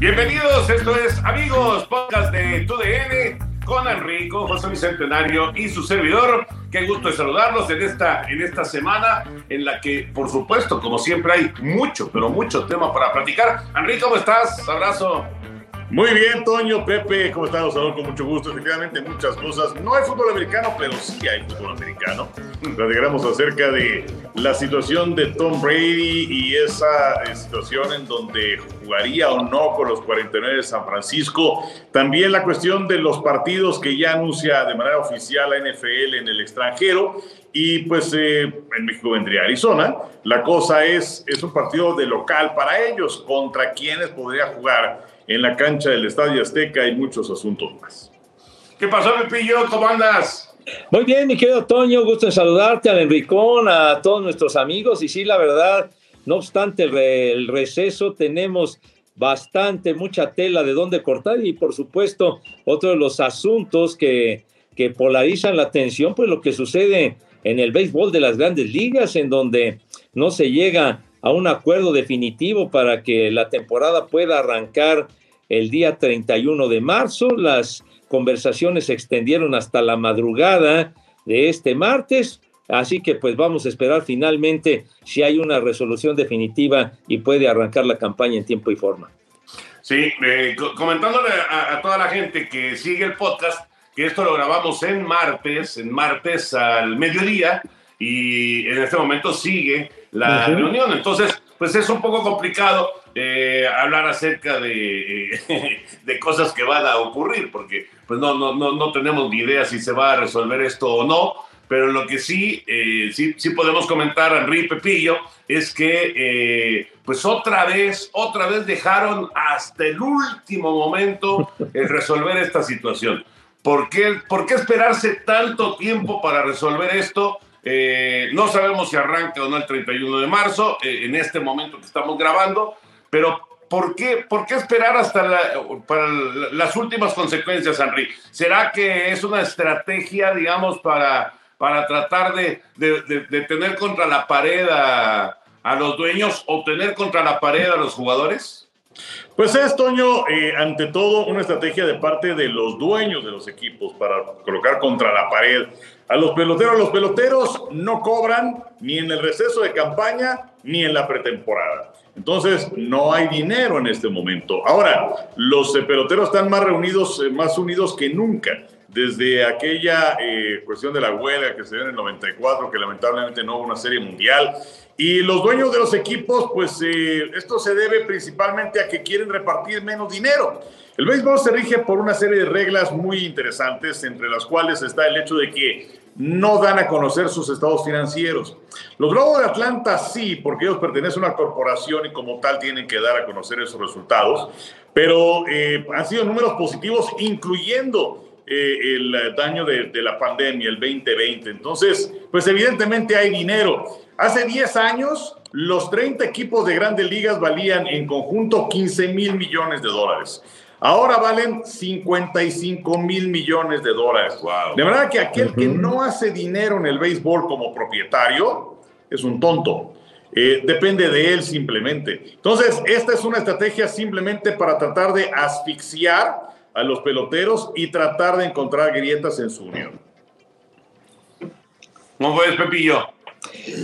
Bienvenidos, esto es Amigos, podcast de TUDN con Enrico, José Bicentenario y su servidor. Qué gusto de saludarlos en esta, en esta semana en la que, por supuesto, como siempre, hay mucho, pero mucho tema para platicar. Enrico, ¿cómo estás? Abrazo. Muy bien, Toño, Pepe, ¿cómo están? Los con mucho gusto. Efectivamente, muchas cosas. No hay fútbol americano, pero sí hay fútbol americano. Platicaremos acerca de la situación de Tom Brady y esa eh, situación en donde jugaría o no con los 49 de San Francisco. También la cuestión de los partidos que ya anuncia de manera oficial la NFL en el extranjero. Y pues eh, en México vendría Arizona. La cosa es, es un partido de local para ellos. ¿Contra quiénes podría jugar? En la cancha del Estadio Azteca y muchos asuntos más. ¿Qué pasó, Pepillo? ¿Cómo andas? Muy bien, mi querido Toño, gusto en saludarte, al Enricón, a todos nuestros amigos. Y sí, la verdad, no obstante el receso, tenemos bastante, mucha tela de dónde cortar y por supuesto otro de los asuntos que, que polarizan la atención, pues lo que sucede en el béisbol de las grandes ligas, en donde no se llega a un acuerdo definitivo para que la temporada pueda arrancar el día 31 de marzo. Las conversaciones se extendieron hasta la madrugada de este martes, así que pues vamos a esperar finalmente si hay una resolución definitiva y puede arrancar la campaña en tiempo y forma. Sí, eh, comentándole a, a toda la gente que sigue el podcast, que esto lo grabamos en martes, en martes al mediodía, y en este momento sigue la reunión. Entonces, pues es un poco complicado eh, hablar acerca de, eh, de, cosas que van a ocurrir, porque pues no, no, no, no tenemos ni idea si se va a resolver esto o no, pero lo que sí, eh, sí, sí podemos comentar, Henry Pepillo, es que pues otra vez, otra vez dejaron hasta el último momento el resolver esta situación. ¿Por qué, ¿Por qué esperarse tanto tiempo para resolver esto? Eh, no sabemos si arranca o no el 31 de marzo, eh, en este momento que estamos grabando, pero ¿por qué, por qué esperar hasta las últimas consecuencias, Henry? ¿Será que es una estrategia, digamos, para, para tratar de, tener contra la pared a, los dueños o tener contra la pared a los jugadores? Pues es, Toño, eh, ante todo una estrategia de parte de los dueños de los equipos para colocar contra la pared a los peloteros. Los peloteros no cobran ni en el receso de campaña ni en la pretemporada. Entonces, no hay dinero en este momento. Ahora, los eh, peloteros están más reunidos, eh, más unidos que nunca. Desde aquella cuestión de la huelga que se dio en el 94, que lamentablemente no hubo una serie mundial, y los dueños de los equipos, pues eh, esto se debe principalmente a que quieren repartir menos dinero. El béisbol se rige por una serie de reglas muy interesantes, entre las cuales está el hecho de que no dan a conocer sus estados financieros. Los Globos de Atlanta sí, porque ellos pertenecen a una corporación y como tal tienen que dar a conocer esos resultados, pero eh, han sido números positivos, incluyendo eh, el daño de, de la pandemia, el 2020. Entonces, pues evidentemente hay dinero. Hace 10 años, los 30 equipos de grandes ligas valían en conjunto 15 mil millones de dólares. Ahora valen 55 mil millones de dólares. De verdad que aquel que no hace dinero en el béisbol como propietario es un tonto. Eh, depende de él simplemente. Entonces, esta es una estrategia simplemente para tratar de asfixiar a los peloteros y tratar de encontrar grietas en su unión. ¿Cómo ves, Pepillo?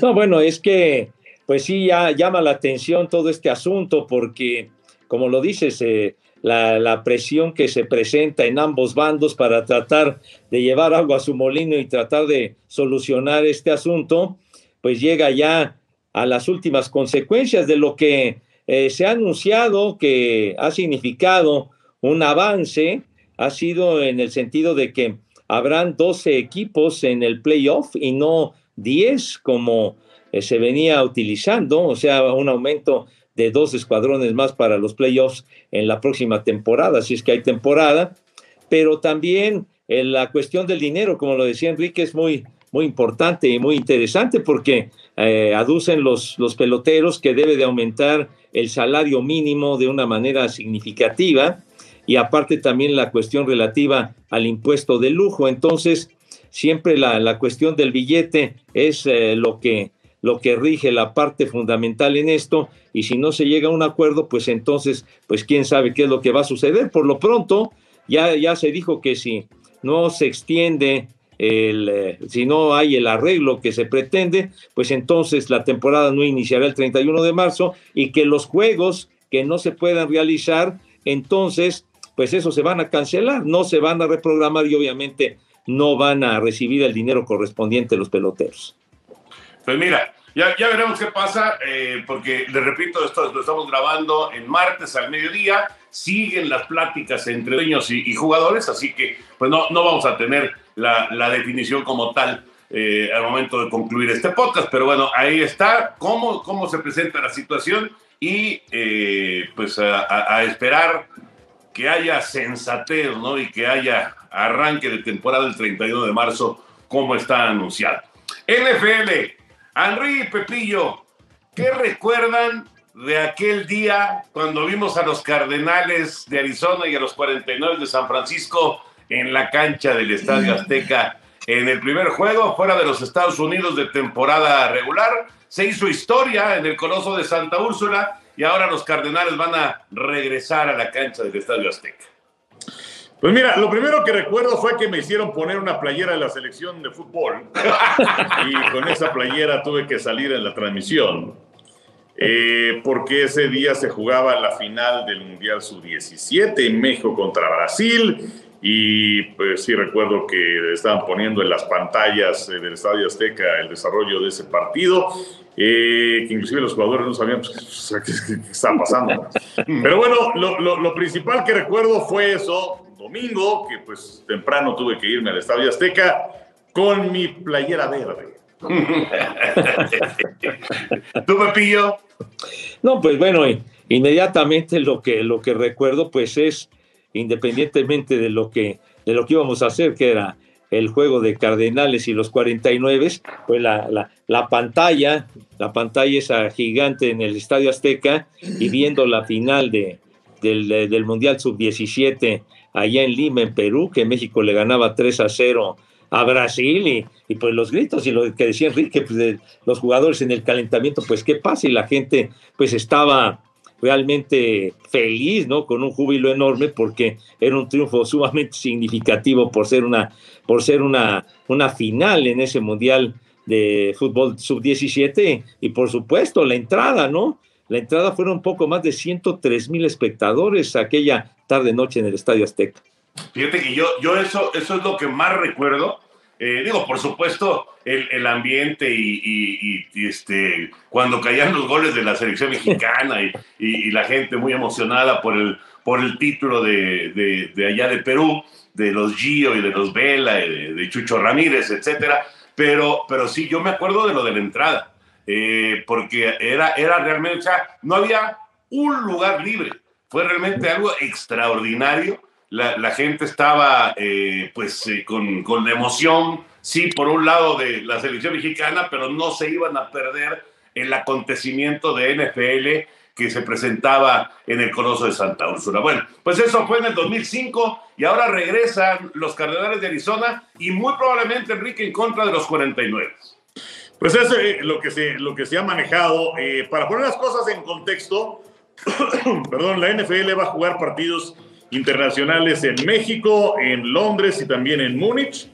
No, bueno, es que pues sí ya llama la atención todo este asunto porque, como lo dices, eh, la, presión que se presenta en ambos bandos para tratar de llevar agua a su molino y tratar de solucionar este asunto, pues llega ya a las últimas consecuencias de lo que eh, se ha anunciado que ha significado un avance, ha sido en el sentido de que habrán 12 equipos en el playoff y no 10 como eh, se venía utilizando, o sea, un aumento de dos escuadrones más para los playoffs en la próxima temporada, si es que hay temporada, pero también eh, la cuestión del dinero, como lo decía Enrique, es muy, muy importante y muy interesante porque eh, aducen los, los peloteros que debe de aumentar el salario mínimo de una manera significativa y aparte también la cuestión relativa al impuesto de lujo. Entonces, siempre la, cuestión del billete es eh, lo, que, lo que rige la parte fundamental en esto y si no se llega a un acuerdo, pues entonces, pues quién sabe qué es lo que va a suceder. Por lo pronto, ya, ya se dijo que si no se extiende el, eh, si no hay el arreglo que se pretende, pues entonces la temporada no iniciará el 31 de marzo y que los juegos que no se puedan realizar, entonces, pues eso se van a cancelar, no se van a reprogramar y obviamente no van a recibir el dinero correspondiente los peloteros. Pues mira, ya, ya veremos qué pasa, eh, porque le repito, esto lo estamos grabando en martes al mediodía, siguen las pláticas entre dueños y, jugadores, así que pues no, vamos a tener la, definición como tal eh, al momento de concluir este podcast, pero bueno, ahí está cómo, cómo se presenta la situación y eh, pues a, esperar que haya sensatez, ¿no? Y que haya arranque de temporada el 31 de marzo, como está anunciado. NFL, Henry Pepillo, ¿qué recuerdan de aquel día cuando vimos a los Cardenales de Arizona y a los 49 de San Francisco en la cancha del Estadio Azteca en el primer juego fuera de los Estados Unidos de temporada regular? Se hizo historia en el Coloso de Santa Úrsula y ahora los Cardenales van a regresar a la cancha del Estadio Azteca. Pues mira, lo primero que recuerdo fue que me hicieron poner una playera de la selección de fútbol. Y con esa playera tuve que salir en la transmisión eh, porque ese día se jugaba la final del Mundial Sub-17 en México contra Brasil. Y pues sí recuerdo que estaban poniendo en las pantallas eh, del Estadio Azteca el desarrollo de ese partido, eh, que inclusive los jugadores no sabían pues, qué, estaba pasando. Pero bueno, lo, principal que recuerdo fue eso, domingo, que pues temprano tuve que irme al Estadio Azteca con mi playera verde. ¿Tú, Pepillo? No, pues bueno, inmediatamente lo que, lo que recuerdo pues es, independientemente de lo que, de lo que íbamos a hacer, que era el juego de Cardenales y los 49, pues la, la, la, pantalla, la pantalla esa gigante en el Estadio Azteca y viendo la final de, del, del Mundial Sub-17 allá en Lima, en Perú, que México le ganaba 3 a 0 a Brasil y, y pues los gritos y lo que decía Enrique, pues los jugadores en el calentamiento, pues qué pasa y la gente pues estaba realmente feliz, ¿no? Con un júbilo enorme porque era un triunfo sumamente significativo por ser una, por ser una, una final en ese mundial de fútbol sub-17 y por supuesto la entrada, ¿no? La entrada fueron un poco más de 103 mil espectadores aquella tarde-noche en el Estadio Azteca. Fíjate que yo, yo eso, eso es lo que más recuerdo. Eh, digo, por supuesto, el, el ambiente y, este, cuando caían los goles de la selección mexicana y, y la gente muy emocionada por el, por el título de, de, allá de Perú, de los Gio y de los Vela, de, de Chucho Ramírez, etcétera. Pero, pero sí, yo me acuerdo de lo de la entrada eh, porque era, era realmente, o sea, no había un lugar libre. Fue realmente algo extraordinario. La, la gente estaba, eh, pues, eh, con, con emoción, sí, por un lado de la selección mexicana, pero no se iban a perder el acontecimiento de NFL que se presentaba en el Coloso de Santa Úrsula. Bueno, pues eso fue en el 2005 y ahora regresan los Cardenales de Arizona y muy probablemente Enrique en contra de los 49. Pues eso es lo que se, lo que se ha manejado. Eh, para poner las cosas en contexto, perdón, la NFL va a jugar partidos internacionales en México, en Londres y también en Múnich.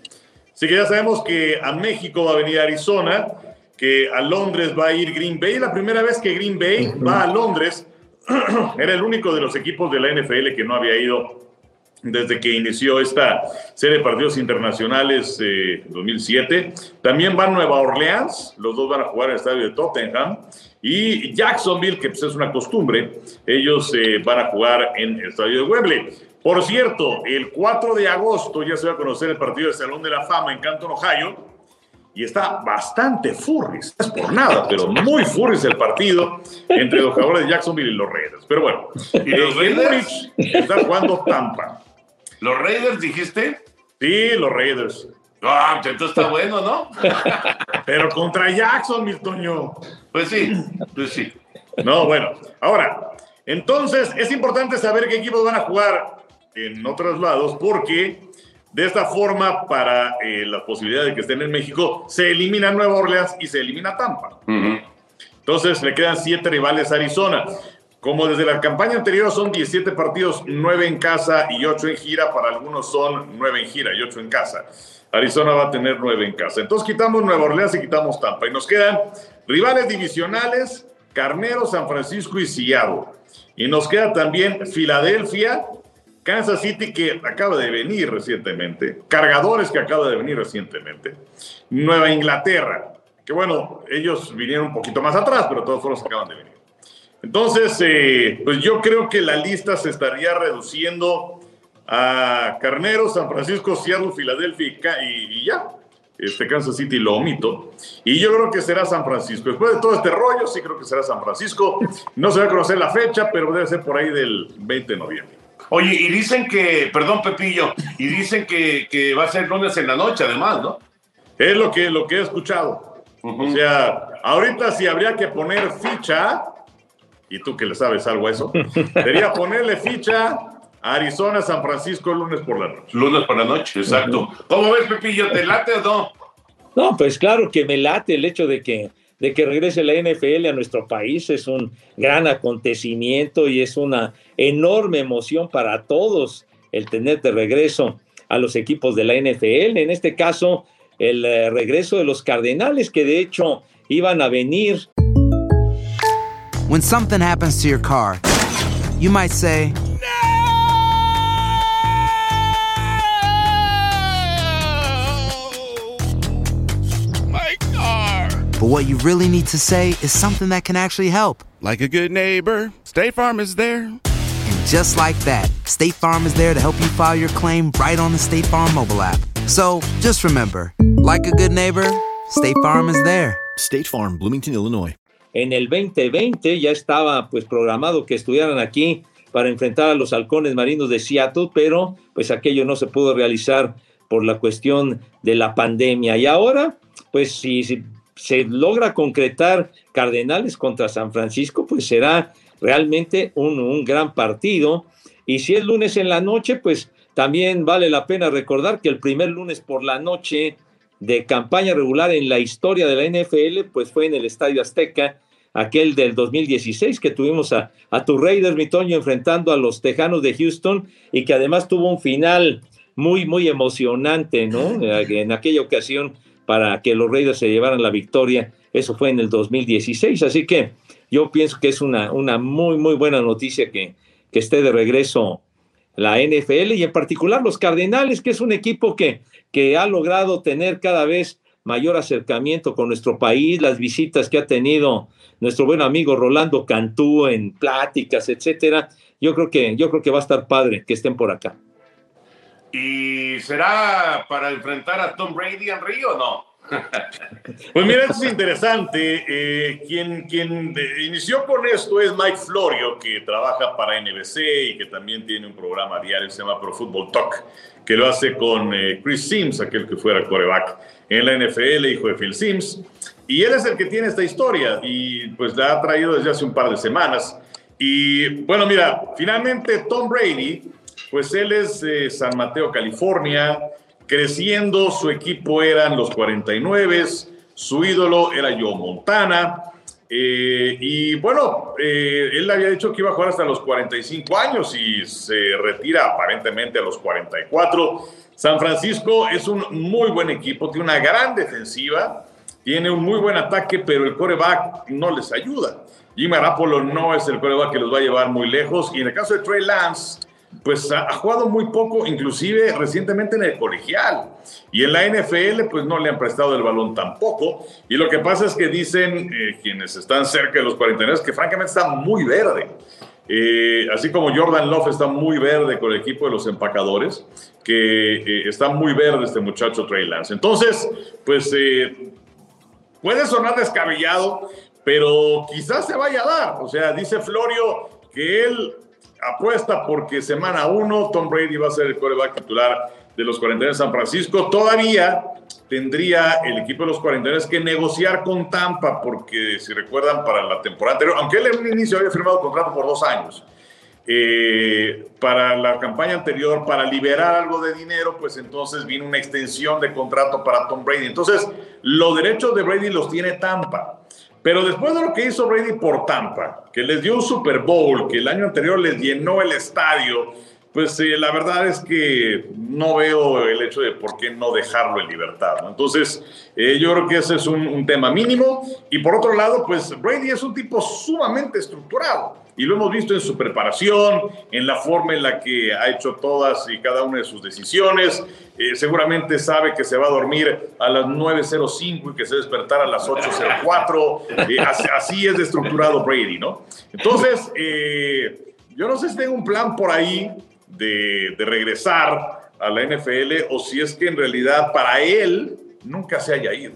Así que ya sabemos que a México va a venir Arizona, que a Londres va a ir Green Bay. La primera vez que Green Bay va a Londres, era el único de los equipos de la NFL que no había ido desde que inició esta serie de partidos internacionales eh, 2007. También van Nueva Orleans, los dos van a jugar en el estadio de Tottenham. Y Jacksonville, que pues, es una costumbre, ellos eh, van a jugar en el estadio de Wembley. Por cierto, el 4 de agosto ya se va a conocer el partido de Salón de la Fama en Canton, Ohio. y está bastante furris, no es por nada, pero muy furris el partido entre los jugadores de Jacksonville y los Raiders. Pero bueno, ¿Y los eh, Raiders? Múnich está jugando Tampa. ¿Los Raiders dijiste? Sí, los Raiders. Ah, entonces está bueno, ¿no? Pero contra Jackson, mi Toño. Pues sí, pues sí. No, bueno. Ahora, entonces es importante saber qué equipos van a jugar en otros lados porque de esta forma, para eh, las posibilidades de que estén en México, se elimina Nueva Orleans y se elimina Tampa. Entonces le quedan siete rivales a Arizona. Como desde la campaña anterior son 17 partidos, 9 en casa y 8 en gira, para algunos son 9 en gira y 8 en casa. Arizona va a tener 9 en casa. Entonces quitamos Nueva Orleans y quitamos Tampa. Y nos quedan rivales divisionales, Carnero, San Francisco y Seattle. Y nos queda también Filadelfia, Kansas City, que acaba de venir recientemente, Cargadores, que acaba de venir recientemente, Nueva Inglaterra, que bueno, ellos vinieron un poquito más atrás, pero todos fueron acaban de venir. Entonces, eh, pues yo creo que la lista se estaría reduciendo a Carnero, San Francisco, Seattle, Filadelfia y, y- ya. Este Kansas City lo omito. Y yo creo que será San Francisco. Después de todo este rollo, sí creo que será San Francisco. No se va a conocer la fecha, pero debe ser por ahí del 20 de noviembre. Oye, y dicen que, perdón Pepillo, y dicen que, que va a ser lunes en la noche además, ¿no? Es lo que, lo que he escuchado. O sea, ahorita si habría que poner ficha, y tú que le sabes algo a eso, sería ponerle ficha Arizona, San Francisco el lunes por la noche. Lunes por la noche, exacto. ¿Cómo ves, Pepillo? ¿Te late o no? No, pues claro que me late el hecho de que, de que regrese la NFL a nuestro país. Es un gran acontecimiento y es una enorme emoción para todos el tener de regreso a los equipos de la NFL. En este caso, el eh, regreso de los Cardenales, que de hecho iban a venir When something happens to your car, you might say, but what you really need to say is something that can actually help. Like a good neighbor, State Farm is there. And just like that, State Farm is there to help you file your claim right on the State Farm mobile app. So just remember, like a good neighbor, State Farm is there. State Farm, Bloomington, Illinois. en el 2020 ya estaba pues programado que estuvieran aquí para enfrentar a los halcones marinos de Seattle, pero pues aquello no se pudo realizar por la cuestión de la pandemia. Y ahora, pues si, si se logra concretar Cardenales contra San Francisco, pues será realmente un, un gran partido. Y si es lunes en la noche, pues también vale la pena recordar que el primer lunes por la noche de campaña regular en la historia de la NFL, pues fue en el Estadio Azteca, aquel del 2016 que tuvimos a, a tu Raiders, mi Toño, enfrentando a los Tejanos de Houston y que además tuvo un final muy, muy emocionante, ¿no? En aquella ocasión para que los Raiders se llevaran la victoria, eso fue en el 2016, así que yo pienso que es una, una muy, muy buena noticia que, que esté de regreso la NFL y en particular los Cardenales, que es un equipo que, que ha logrado tener cada vez mayor acercamiento con nuestro país, las visitas que ha tenido nuestro buen amigo Rolando Cantú en pláticas, etcétera. Yo creo que yo creo que va a estar padre que estén por acá. ¿Y será para enfrentar a Tom Brady en Río o no? Pues mira, esto es interesante. Eh, quien, quien eh, inició con esto es Mike Florio, que trabaja para NBC y que también tiene un programa diario que se llama Pro Football Talk, que lo hace con eh, Chris Sims, aquel que fuera coreback en la NFL, hijo de Phil Sims. Y él es el que tiene esta historia y pues la ha traído desde hace un par de semanas. Y bueno, mira, finalmente Tom Brady, pues él es de San Mateo, California. Creciendo, su equipo eran los 49, su ídolo era Joe Montana. eh, y bueno, eh, él había dicho que iba a jugar hasta los 45 años y se retira aparentemente a los 44. San Francisco es un muy buen equipo, tiene una gran defensiva, tiene un muy buen ataque, pero el coreback no les ayuda. Jimmy Garoppolo no es el coreback que los va a llevar muy lejos. Y en el caso de Trey Lance, pues ha, jugado muy poco, inclusive recientemente en el colegial. Y en la NFL, pues no le han prestado el balón tampoco. Y lo que pasa es que dicen eh, quienes están cerca de los 49 que francamente está muy verde. Eh, así como Jordan Love está muy verde con el equipo de los empacadores, que eh, está muy verde este muchacho Trey Lance. Entonces, pues puede sonar descabellado, pero quizás se vaya a dar. O sea, dice Florio que él apuesta porque semana uno Tom Brady va a ser el coreback titular de los 49 de San Francisco. Todavía tendría el equipo de los 49 que negociar con Tampa, porque si recuerdan, para la temporada anterior, aunque él en un inicio había firmado contrato por dos años, eh, para la campaña anterior, para liberar algo de dinero, pues entonces vino una extensión de contrato para Tom Brady. Entonces, los derechos de Brady los tiene Tampa. Pero después de lo que hizo Brady por Tampa, que les dio un Super Bowl, que el año anterior les llenó el estadio, pues eh, la verdad es que no veo el hecho de por qué no dejarlo en libertad. Entonces, eh, yo creo que ese es un, tema mínimo. Y por otro lado, pues Brady es un tipo sumamente estructurado. Y lo hemos visto en su preparación, en la forma en la que ha hecho todas y cada una de sus decisiones. Eh, seguramente sabe que se va a dormir a las 9.05 y que se despertará a las 8.04. así, así, es de estructurado Brady, ¿no? Entonces, yo no sé si tengo un plan por ahí de, regresar a la NFL o si es que en realidad para él nunca se haya ido.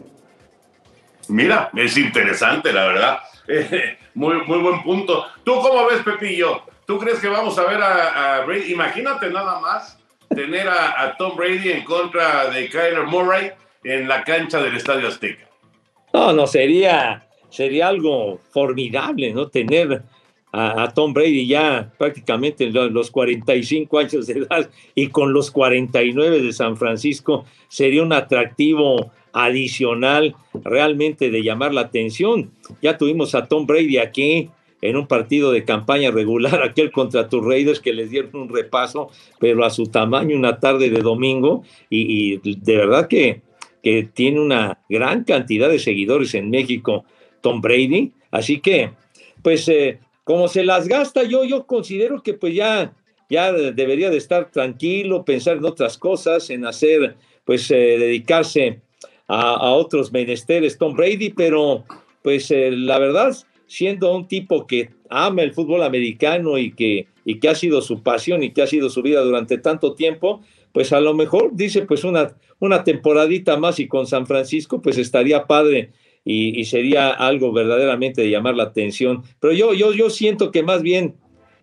Mira, es interesante, la verdad. muy, muy buen punto. ¿Tú cómo ves, Pepillo? ¿Tú crees que vamos a ver a, Brady? Imagínate nada más tener a, Tom Brady en contra de Kyler Murray en la cancha del Estadio Azteca. No, no, sería, sería algo formidable, ¿no? Tener a, Tom Brady ya prácticamente los, los 45 años de edad y con los 49 de San Francisco sería un atractivo adicional realmente de llamar la atención. Ya tuvimos a Tom Brady aquí en un partido de campaña regular, aquel contra tus Raiders que les dieron un repaso, pero a su tamaño una tarde de domingo y, de verdad que, que tiene una gran cantidad de seguidores en México, Tom Brady. Así que, pues eh, como se las gasta, yo, yo considero que pues ya, ya debería de estar tranquilo, pensar en otras cosas, en hacer, pues eh, dedicarse a, otros menesteres, Tom Brady, pero pues eh, la verdad, siendo un tipo que ama el fútbol americano y que, y que ha sido su pasión y que ha sido su vida durante tanto tiempo, pues a lo mejor dice pues una, una temporadita más y con San Francisco pues estaría padre y, sería algo verdaderamente de llamar la atención. Pero yo, yo, yo siento que más bien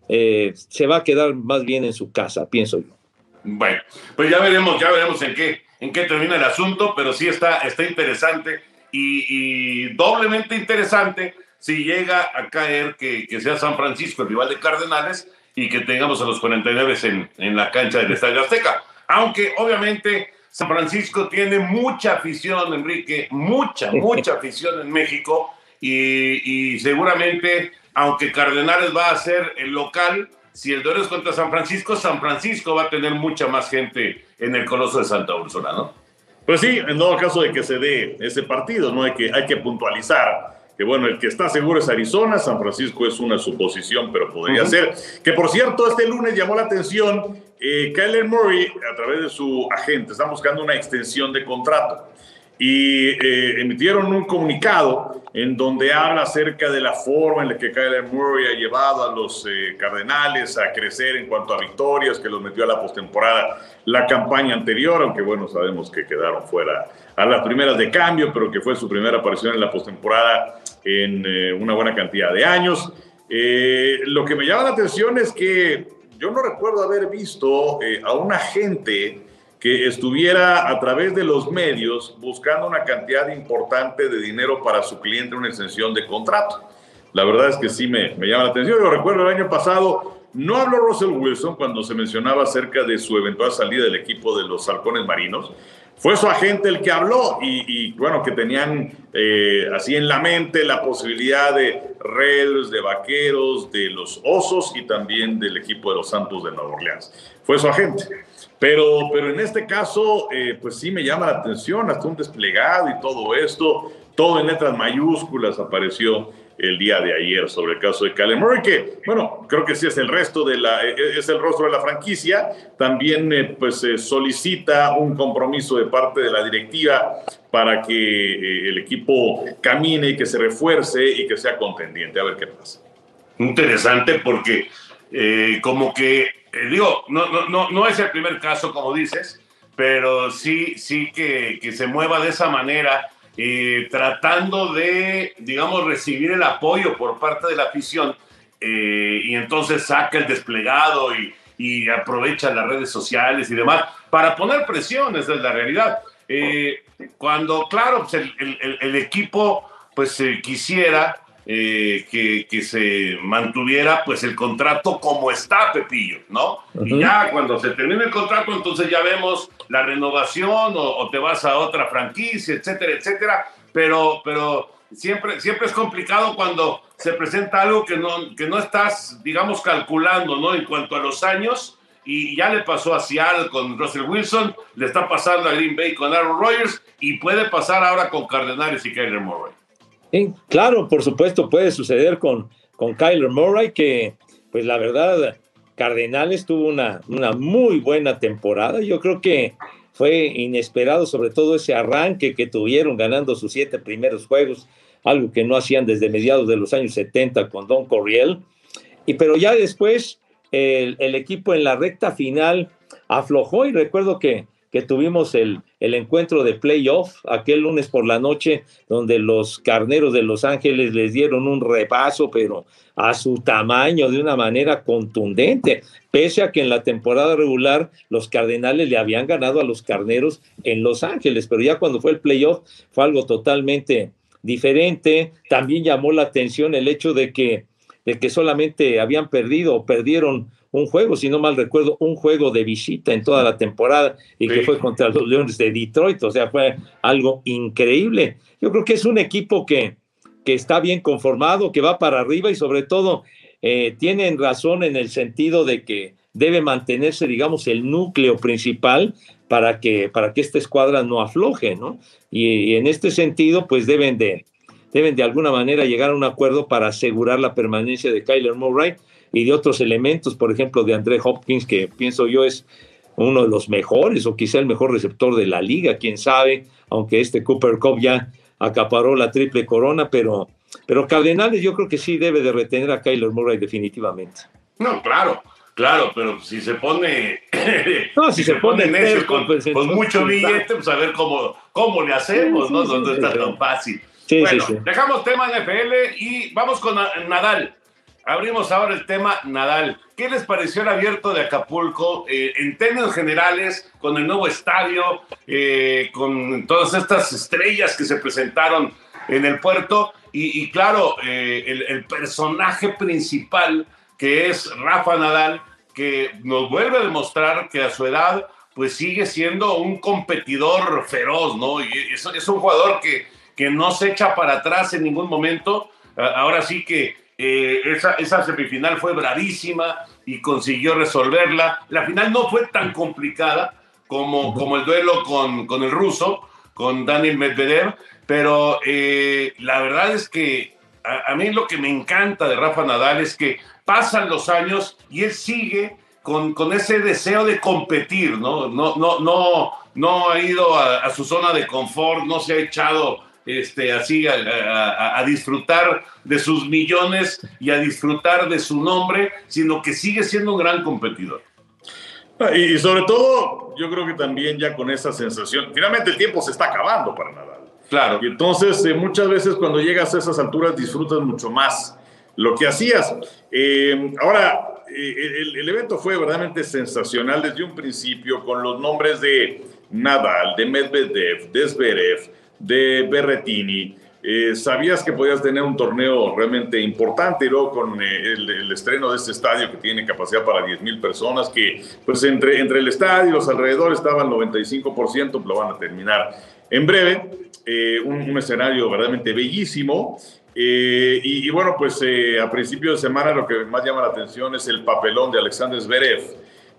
eh, se va a quedar más bien en su casa, pienso yo. Bueno, pues ya veremos, ya veremos en qué, en qué termina el asunto, pero sí está, está interesante y, doblemente interesante si llega a caer que, que, sea San Francisco el rival de Cardenales y que tengamos a los 49 en, en la cancha del Estadio Azteca. Aunque obviamente San Francisco tiene mucha afición, Enrique, mucha, mucha afición en México y, seguramente, aunque Cardenales va a ser el local, si el duelo es contra San Francisco, San Francisco va a tener mucha más gente en el Coloso de Santa Úrsula, ¿no? Pues sí, en todo caso de que se dé ese partido, ¿no? Hay que, hay que puntualizar que bueno, el que está seguro es Arizona, San Francisco es una suposición, pero podría ser. Que por cierto, este lunes llamó la atención eh, Kyler Murray, a través de su agente, está buscando una extensión de contrato y eh, emitieron un comunicado en donde habla acerca de la forma en la que Kyler Murray ha llevado a los eh, Cardenales a crecer en cuanto a victorias, que los metió a la postemporada la campaña anterior, aunque bueno, sabemos que quedaron fuera a las primeras de cambio, pero que fue su primera aparición en la postemporada en eh, una buena cantidad de años. lo que me llama la atención es que yo no recuerdo haber visto eh, a un agente que estuviera a través de los medios buscando una cantidad importante de dinero para su cliente, una extensión de contrato. La verdad es que sí me, me llama la atención. Yo recuerdo el año pasado, no habló Russell Wilson cuando se mencionaba acerca de su eventual salida del equipo de los halcones marinos. Fue su agente el que habló y, bueno, que tenían eh, así en la mente la posibilidad de Reds, de Vaqueros, de los Osos y también del equipo de los Santos de Nueva Orleans. Fue su agente. Pero, pero en este caso, eh, pues sí me llama la atención, hasta un desplegado y todo esto, todo en letras mayúsculas apareció el día de ayer sobre el caso de Kyler Murray, que, bueno, creo que sí es el resto de la, e, e, es el rostro de la franquicia. También, eh, pues, solicita un compromiso de parte de la directiva para que eh, el equipo camine y que se refuerce y que sea contendiente. A ver qué pasa. interesante porque eh, como que, eh, digo, no, no, no, no es el primer caso, como dices, pero sí, sí que, que se mueva de esa manera, eh, tratando de, digamos, recibir el apoyo por parte de la afición eh, y entonces saca el desplegado y, aprovecha las redes sociales y demás para poner presión, esa es la realidad. Eh, cuando, claro, pues el, equipo pues quisiera eh, que, que, se mantuviera pues el contrato como está, Pepillo, ¿no? Uh -huh. Y ya cuando se termine el contrato, entonces ya vemos la renovación o, o, te vas a otra franquicia, etcétera, etcétera. Pero, pero siempre, siempre es complicado cuando se presenta algo que no, que no estás, digamos, calculando, ¿no? En cuanto a los años. Y ya le pasó a Seattle con Russell Wilson, le está pasando a Green Bay con Aaron Rodgers y puede pasar ahora con Cardenales y Kyler Murray. Claro, por supuesto, puede suceder con, con Kyler Murray, que pues la verdad, Cardenales tuvo una, una muy buena temporada. Yo creo que fue inesperado, sobre todo ese arranque que tuvieron ganando sus siete primeros juegos, algo que no hacían desde mediados de los años 70 con Don Corriel. Y pero ya después el, el equipo en la recta final aflojó y recuerdo que que tuvimos el, el, encuentro de playoff aquel lunes por la noche, donde los carneros de Los Ángeles les dieron un repaso, pero a su tamaño, de una manera contundente, pese a que en la temporada regular los cardenales le habían ganado a los carneros en Los Ángeles, pero ya cuando fue el playoff fue algo totalmente diferente. También llamó la atención el hecho de que, de que solamente habían perdido o perdieron un juego, si no mal recuerdo, un juego de visita en toda la temporada y sí. que fue contra los Leones de Detroit, o sea, fue algo increíble. Yo creo que es un equipo que, que está bien conformado, que va para arriba y sobre todo eh, tienen razón en el sentido de que debe mantenerse, digamos, el núcleo principal para que, para que esta escuadra no afloje, ¿no? Y, y en este sentido, pues deben de, deben de alguna manera llegar a un acuerdo para asegurar la permanencia de Kyler Murray y de otros elementos, por ejemplo, de André Hopkins, que pienso yo es uno de los mejores o quizá el mejor receptor de la liga, quién sabe, aunque este Cooper Cup ya acaparó la triple corona, pero, pero Cardenales yo creo que sí debe de retener a Kyler Murray definitivamente. No, claro, claro, pero si se pone, no, si, si se, se, pone, pone necio, con, pues, con mucho billete, pues a ver cómo, cómo le hacemos, sí, ¿no? Sí, no, no está tan fácil. Bueno, dejamos tema NFL y vamos con Nadal. Abrimos ahora el tema Nadal. ¿Qué les pareció el abierto de Acapulco eh, en términos generales, con el nuevo estadio, eh, con todas estas estrellas que se presentaron en el puerto? Y, y claro, eh, el, el, personaje principal que es Rafa Nadal, que nos vuelve a demostrar que a su edad pues sigue siendo un competidor feroz, ¿no? Y es, es un jugador que, que no se echa para atrás en ningún momento. Ahora sí que eh, esa, esa, semifinal fue bravísima y consiguió resolverla. La final no fue tan complicada como, como el duelo con, con el ruso, con Daniel Medvedev, pero eh, la verdad es que a, a, mí lo que me encanta de Rafa Nadal es que pasan los años y él sigue con, con ese deseo de competir, ¿no? No, no, no, no ha ido a, a su zona de confort, no se ha echado este, así a, a, a, disfrutar de sus millones y a disfrutar de su nombre, sino que sigue siendo un gran competidor. Y sobre todo, yo creo que también ya con esa sensación, finalmente el tiempo se está acabando para Nadal. Claro. Y entonces, eh, muchas veces cuando llegas a esas alturas disfrutas mucho más lo que hacías. Eh, ahora, eh, el, el, evento fue verdaderamente sensacional desde un principio con los nombres de Nadal, de Medvedev, de Zverev, de Berretini. Eh, sabías que podías tener un torneo realmente importante y luego con eh, el, estreno de este estadio que tiene capacidad para 10 mil personas, que pues entre, entre el estadio y los alrededores estaban 95%, lo van a terminar en breve. Eh, un, un, escenario verdaderamente bellísimo. Y, y, bueno, pues a principio de semana lo que más llama la atención es el papelón de Alexander Zverev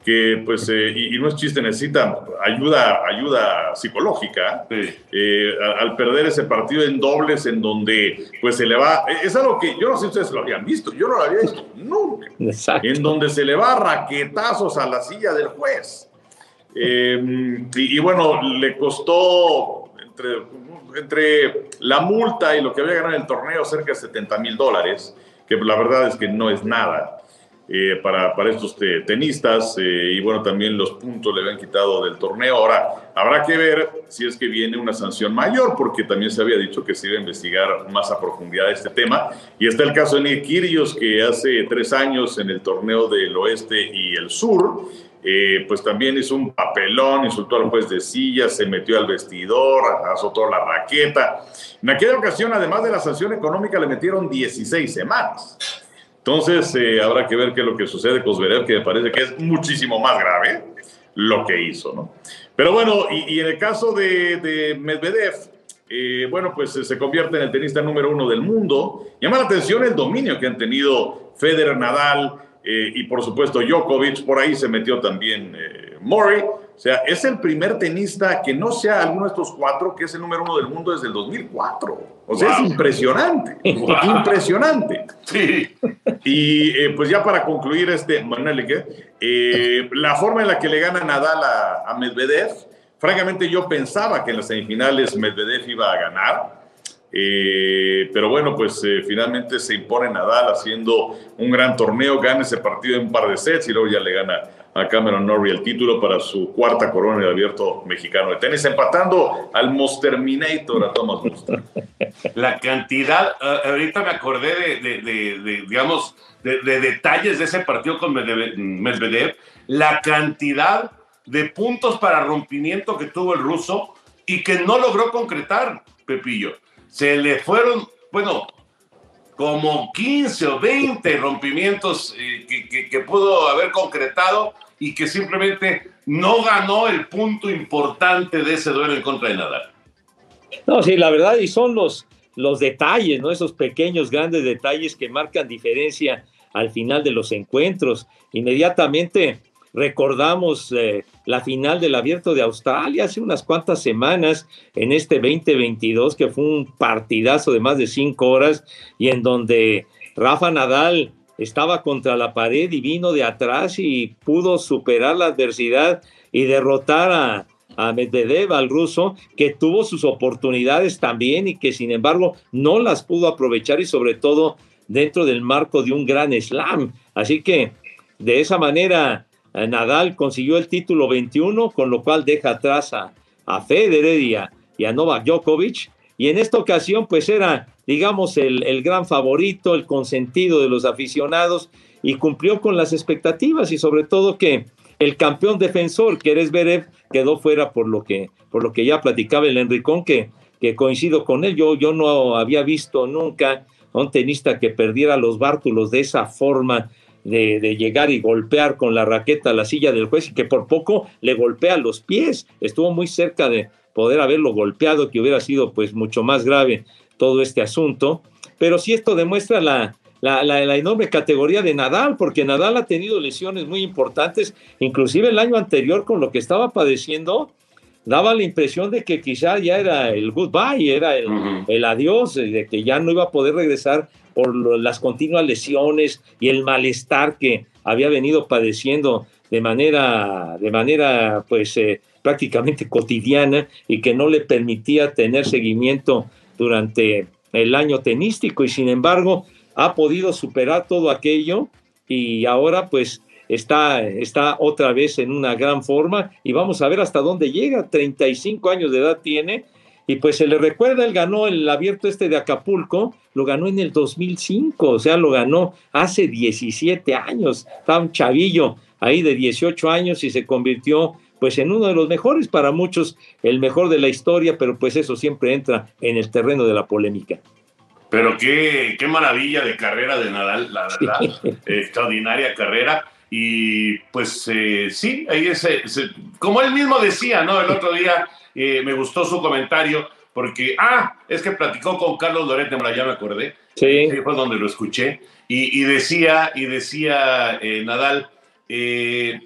que pues, eh, y, y, no es chiste, necesita ayuda, ayuda psicológica sí. eh, al, perder ese partido en dobles en donde pues se le va, es algo que yo no sé si ustedes lo habían visto, yo no lo había visto nunca, Exacto. en donde se le va raquetazos a la silla del juez. Eh, y, y, bueno, le costó entre, entre la multa y lo que había ganado en el torneo cerca de 70 mil dólares que la verdad es que no es nada. Eh, para, para, estos tenistas eh, y bueno, también los puntos le habían quitado del torneo. Ahora, habrá que ver si es que viene una sanción mayor, porque también se había dicho que se iba a investigar más a profundidad este tema. Y está el caso de Nick Kyrgios, que hace tres años en el torneo del oeste y el sur, eh, pues también hizo un papelón, insultó al juez de silla, se metió al vestidor, azotó la raqueta. En aquella ocasión, además de la sanción económica, le metieron 16 semanas. Entonces, eh, habrá que ver qué es lo que sucede con Zverev, que me parece que es muchísimo más grave lo que hizo, ¿no? Pero bueno, y, en el caso de, Medvedev, eh, bueno, pues eh, se convierte en el tenista número uno del mundo. Llama la atención el dominio que han tenido Federer, Nadal y por supuesto Djokovic. Por ahí se metió también Murray. O sea, es el primer tenista que no sea alguno de estos cuatro que es el número uno del mundo desde el 2004. O sea, es impresionante. Impresionante. Sí. Y eh, pues ya para concluir este, Manuel, eh, la forma en la que le gana Nadal a, Medvedev, francamente yo pensaba que en las semifinales Medvedev iba a ganar. Eh, pero bueno, pues finalmente se impone Nadal haciendo un gran torneo, gana ese partido en un par de sets y luego ya le gana a Cameron Norrie el título para su cuarta corona de abierto mexicano de tenis, empatando al Terminator a Thomas Muster. La cantidad, eh, ahorita me acordé de, digamos, de, detalles de ese partido con Medvedev, la cantidad de puntos para rompimiento que tuvo el ruso y que no logró concretar, Pepillo. Se le fueron, bueno, como 15 o 20 rompimientos eh, que, que, pudo haber concretado y que simplemente no ganó el punto importante de ese duelo en contra de Nadal. No, sí, la verdad, y son los, los detalles, ¿no? Esos pequeños, grandes detalles que marcan diferencia al final de los encuentros. Inmediatamente recordamos eh, la final del Abierto de Australia hace unas cuantas semanas en este 2022, que fue un partidazo de más de cinco horas y en donde Rafa Nadal estaba contra la pared y vino de atrás y pudo superar la adversidad y derrotar a, a Medvedev, al ruso, que tuvo sus oportunidades también y que sin embargo no las pudo aprovechar y sobre todo dentro del marco de un gran slam. Así que de esa manera Nadal consiguió el título 21, con lo cual deja atrás a, a Federer y a, Novak Djokovic. Y en esta ocasión pues era digamos, el, gran favorito, el consentido de los aficionados y cumplió con las expectativas y sobre todo que el campeón defensor, que eres Berev, quedó fuera por lo que, por lo que ya platicaba el Enricón, que, que coincido con él. Yo, yo no había visto nunca a un tenista que perdiera los bártulos de esa forma de, de, llegar y golpear con la raqueta la silla del juez y que por poco le golpea los pies. Estuvo muy cerca de poder haberlo golpeado, que hubiera sido pues mucho más grave todo este asunto. Pero sí esto demuestra la, la, enorme categoría de Nadal, porque Nadal ha tenido lesiones muy importantes, inclusive el año anterior con lo que estaba padeciendo, daba la impresión de que quizá ya era el goodbye, era el, el adiós, de que ya no iba a poder regresar por las continuas lesiones y el malestar que había venido padeciendo de manera, de manera pues eh, prácticamente cotidiana y que no le permitía tener seguimiento durante el año tenístico y sin embargo ha podido superar todo aquello y ahora pues está, está otra vez en una gran forma y vamos a ver hasta dónde llega, 35 años de edad tiene y pues se le recuerda, él ganó el abierto este de Acapulco, lo ganó en el 2005, o sea, lo ganó hace 17 años, estaba un chavillo ahí de 18 años y se convirtió pues en uno de los mejores, para muchos el mejor de la historia, pero pues eso siempre entra en el terreno de la polémica. Pero qué, qué maravilla de carrera de Nadal, la verdad, extraordinaria carrera. Y pues eh, sí, ahí es, como él mismo decía, ¿no? El otro día eh, me gustó su comentario porque, ah, es que platicó con Carlos Loret, ya me acordé. Sí. fue donde lo escuché. Y, decía, y decía eh, Nadal, eh,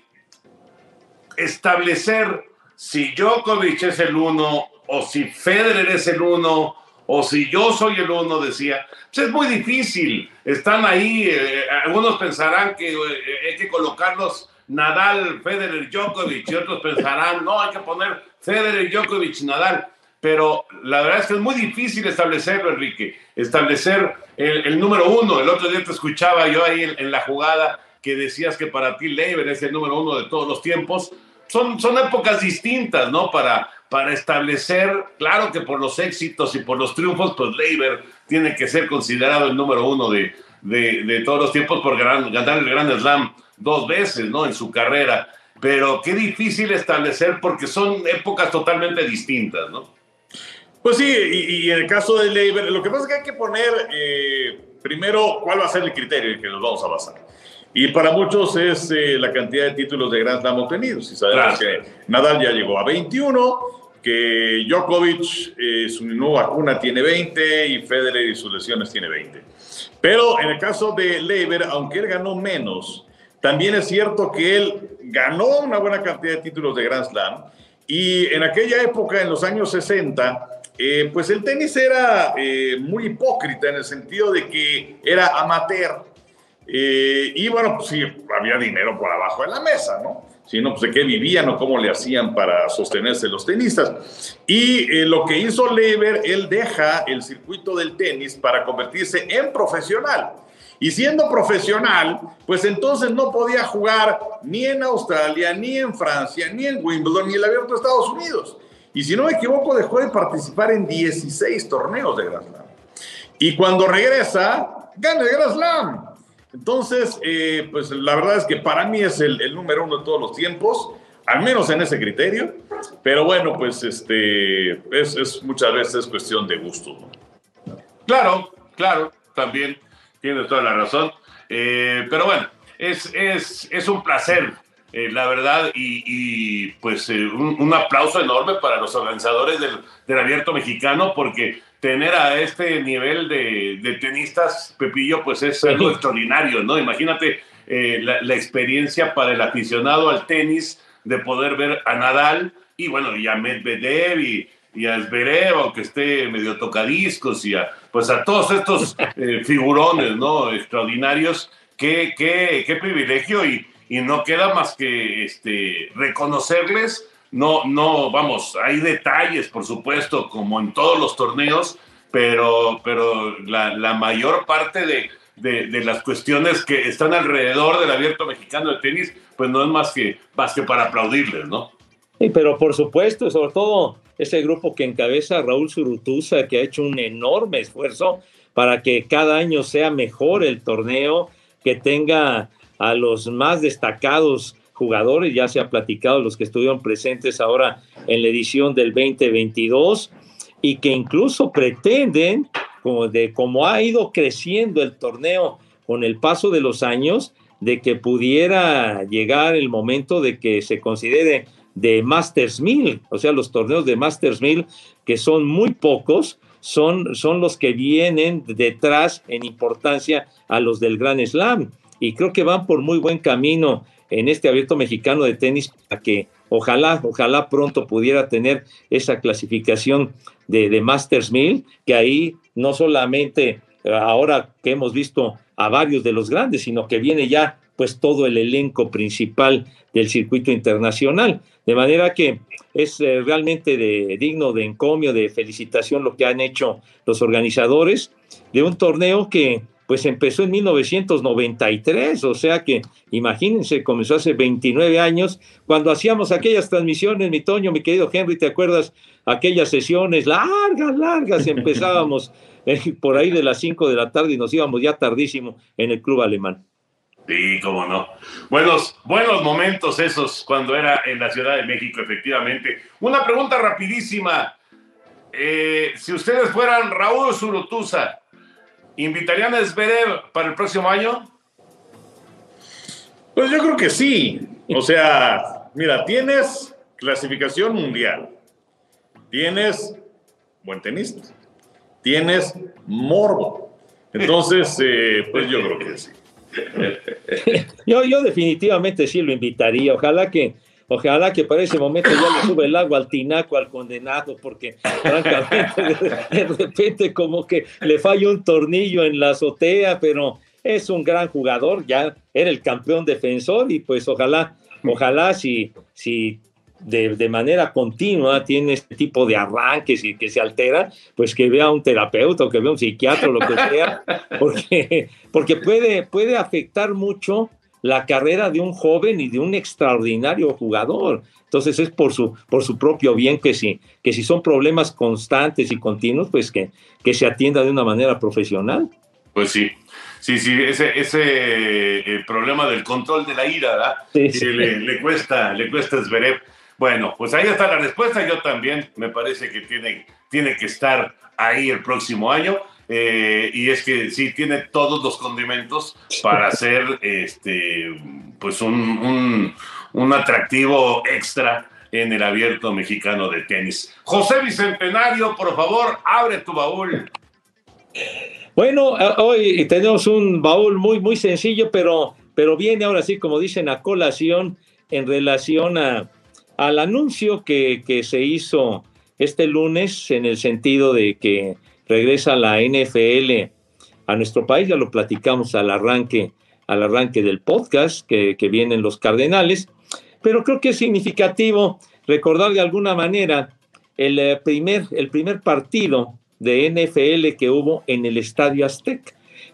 establecer si Djokovic es el uno o si Federer es el uno o si yo soy el uno, decía, pues es muy difícil. Están ahí, eh, algunos pensarán que hay que colocarlos Nadal, Federer, Djokovic, y otros pensarán, no, hay que poner Federer, Djokovic, Nadal. pero la verdad es que es muy difícil establecerlo, Enrique, establecer el, número uno. El otro día te escuchaba yo ahí en, la jugada que decías que para ti Leiber es el número uno de todos los tiempos. Son, son épocas distintas, ¿no? Para, para establecer, claro que por los éxitos y por los triunfos, pues Leiber tiene que ser considerado el número uno de, de, todos los tiempos por ganar el Grand Slam dos veces, ¿no? En su carrera. Pero qué difícil establecer porque son épocas totalmente distintas, ¿no? Pues sí, y, en el caso de Leiber, lo que pasa es que hay que poner eh, primero cuál va a ser el criterio en que nos vamos a basar. Y para muchos es eh, la cantidad de títulos de Grand Slam obtenidos. Y sabemos que Nadal ya llegó a 21, que Djokovic, eh, su nueva vacuna tiene 20 y Federer y sus lesiones tiene 20. Pero en el caso de Leiber, aunque él ganó menos, también es cierto que él ganó una buena cantidad de títulos de Grand Slam. Y en aquella época, en los años 60, eh, pues el tenis era eh, muy hipócrita en el sentido de que era amateur. Eh, y bueno, pues sí, había dinero por abajo de la mesa, ¿no? Si no, pues de qué vivían o cómo le hacían para sostenerse los tenistas. Y lo que hizo Lever, él deja el circuito del tenis para convertirse en profesional. Y siendo profesional, pues entonces no podía jugar ni en Australia, ni en Francia, ni en Wimbledon, ni en el Abierto de Estados Unidos. Y si no me equivoco, dejó de participar en 16 torneos de Grand Slam. Y cuando regresa, gana el Grand Slam. Entonces, eh, pues la verdad es que para mí es el, número uno de todos los tiempos, al menos en ese criterio. Pero bueno, pues este, es, muchas veces cuestión de gusto. Claro, claro, también tienes toda la razón. Eh, pero bueno, es, es, es un placer eh, la verdad, y, pues eh, un, aplauso enorme para los organizadores del, del, abierto mexicano, porque tener a este nivel de, de tenistas, Pepillo, pues es algo extraordinario, ¿no? Imagínate la, la, experiencia para el aficionado al tenis de poder ver a Nadal y bueno, y a Medvedev y, y a Zverev, aunque esté medio tocadiscos, y a, pues a todos estos figurones, ¿no? Extraordinarios. Qué, qué, qué privilegio y, y no queda más que este, reconocerles. No, no, vamos, hay detalles, por supuesto, como en todos los torneos, pero, pero la, mayor parte de, de, las cuestiones que están alrededor del abierto mexicano de tenis, pues no es más que, más que para aplaudirles, ¿no? Sí, pero por supuesto, sobre todo ese grupo que encabeza Raúl Surutusa, que ha hecho un enorme esfuerzo para que cada año sea mejor el torneo, que tenga a los más destacados jugadores, ya se ha platicado los que estuvieron presentes ahora en la edición del 2022 y que incluso pretenden, como, de, como ha ido creciendo el torneo con el paso de los años, de que pudiera llegar el momento de que se considere de Masters 1000, o sea, los torneos de Masters 1000, que son muy pocos, son, son los que vienen detrás en importancia a los del Gran Slam. Y creo que van por muy buen camino en este abierto mexicano de tenis para que ojalá, ojalá pronto pudiera tener esa clasificación de, de Masters 1000, que ahí no solamente eh, ahora que hemos visto a varios de los grandes, sino que viene ya pues todo el elenco principal del circuito internacional. De manera que es eh, realmente de, digno de encomio, de felicitación lo que han hecho los organizadores de un torneo que pues empezó en 1993, o sea que imagínense, comenzó hace 29 años, cuando hacíamos aquellas transmisiones, mi Toño, mi querido Henry, ¿te acuerdas? Aquellas sesiones largas, largas, empezábamos eh, por ahí de las 5 de la tarde y nos íbamos ya tardísimo en el club alemán. Sí, cómo no. Buenos, buenos momentos esos cuando era en la Ciudad de México, efectivamente. Una pregunta rapidísima. Eh, si ustedes fueran Raúl Zurutuza, ¿Invitarían a Zverev para el próximo año? Pues yo creo que sí. O sea, mira, tienes clasificación mundial, tienes buen tenista, tienes morbo. Entonces, eh, pues yo creo que sí. yo, yo definitivamente sí lo invitaría. Ojalá que Ojalá que para ese momento ya le sube el agua al tinaco al condenado, porque francamente de, repente como que le falla un tornillo en la azotea, pero es un gran jugador, ya era el campeón defensor y pues ojalá, ojalá si, si de, de, manera continua tiene este tipo de arranques y que se altera, pues que vea un terapeuta o que vea un psiquiatra o lo que sea, porque, porque puede, puede afectar mucho la carrera de un joven y de un extraordinario jugador. Entonces es por su, por su propio bien que si, que si son problemas constantes y continuos, pues que, que se atienda de una manera profesional. Pues sí, sí, sí, ese, ese eh, problema del control de la ira, ¿verdad? Sí, sí. Le, le, cuesta, le cuesta Zverev. Bueno, pues ahí está la respuesta. Yo también me parece que tiene, tiene que estar ahí el próximo año. Eh, y es que sí tiene todos los condimentos para hacer este, pues un, un, un atractivo extra en el abierto mexicano de tenis. José Bicentenario, por favor, abre tu baúl. Bueno, hoy tenemos un baúl muy, muy sencillo, pero, pero viene ahora sí, como dicen, a colación en relación a, al anuncio que, se hizo este lunes en el sentido de que regresa la NFL a nuestro país, ya lo platicamos al arranque, al arranque del podcast, que, que vienen los Cardenales, pero creo que es significativo recordar de alguna manera el eh, primer, el primer partido de NFL que hubo en el Estadio Azteca.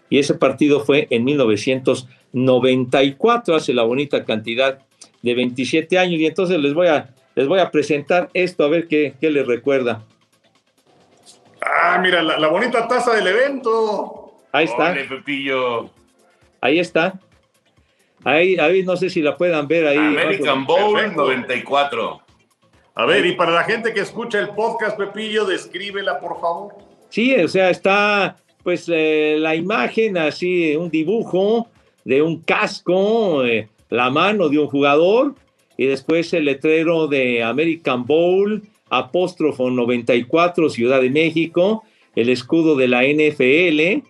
Y ese partido fue en 1994, hace la bonita cantidad de 27 años. Y entonces les voy a, les voy a presentar esto, a ver qué, qué les recuerda. Ah, mira, la, la bonita taza del evento. Ahí está. Ole, Pepillo. Ahí está. Ahí, ahí no sé si la puedan ver ahí. American Bowl Perfecto. 94. A ver, y para la gente que escucha el podcast, Pepillo, descríbela, por favor. Sí, o sea, está pues eh, la imagen así, un dibujo de un casco, eh, la mano de un jugador y después el letrero de American Bowl, apóstrofo 94, Ciudad de México, el escudo de la NFL,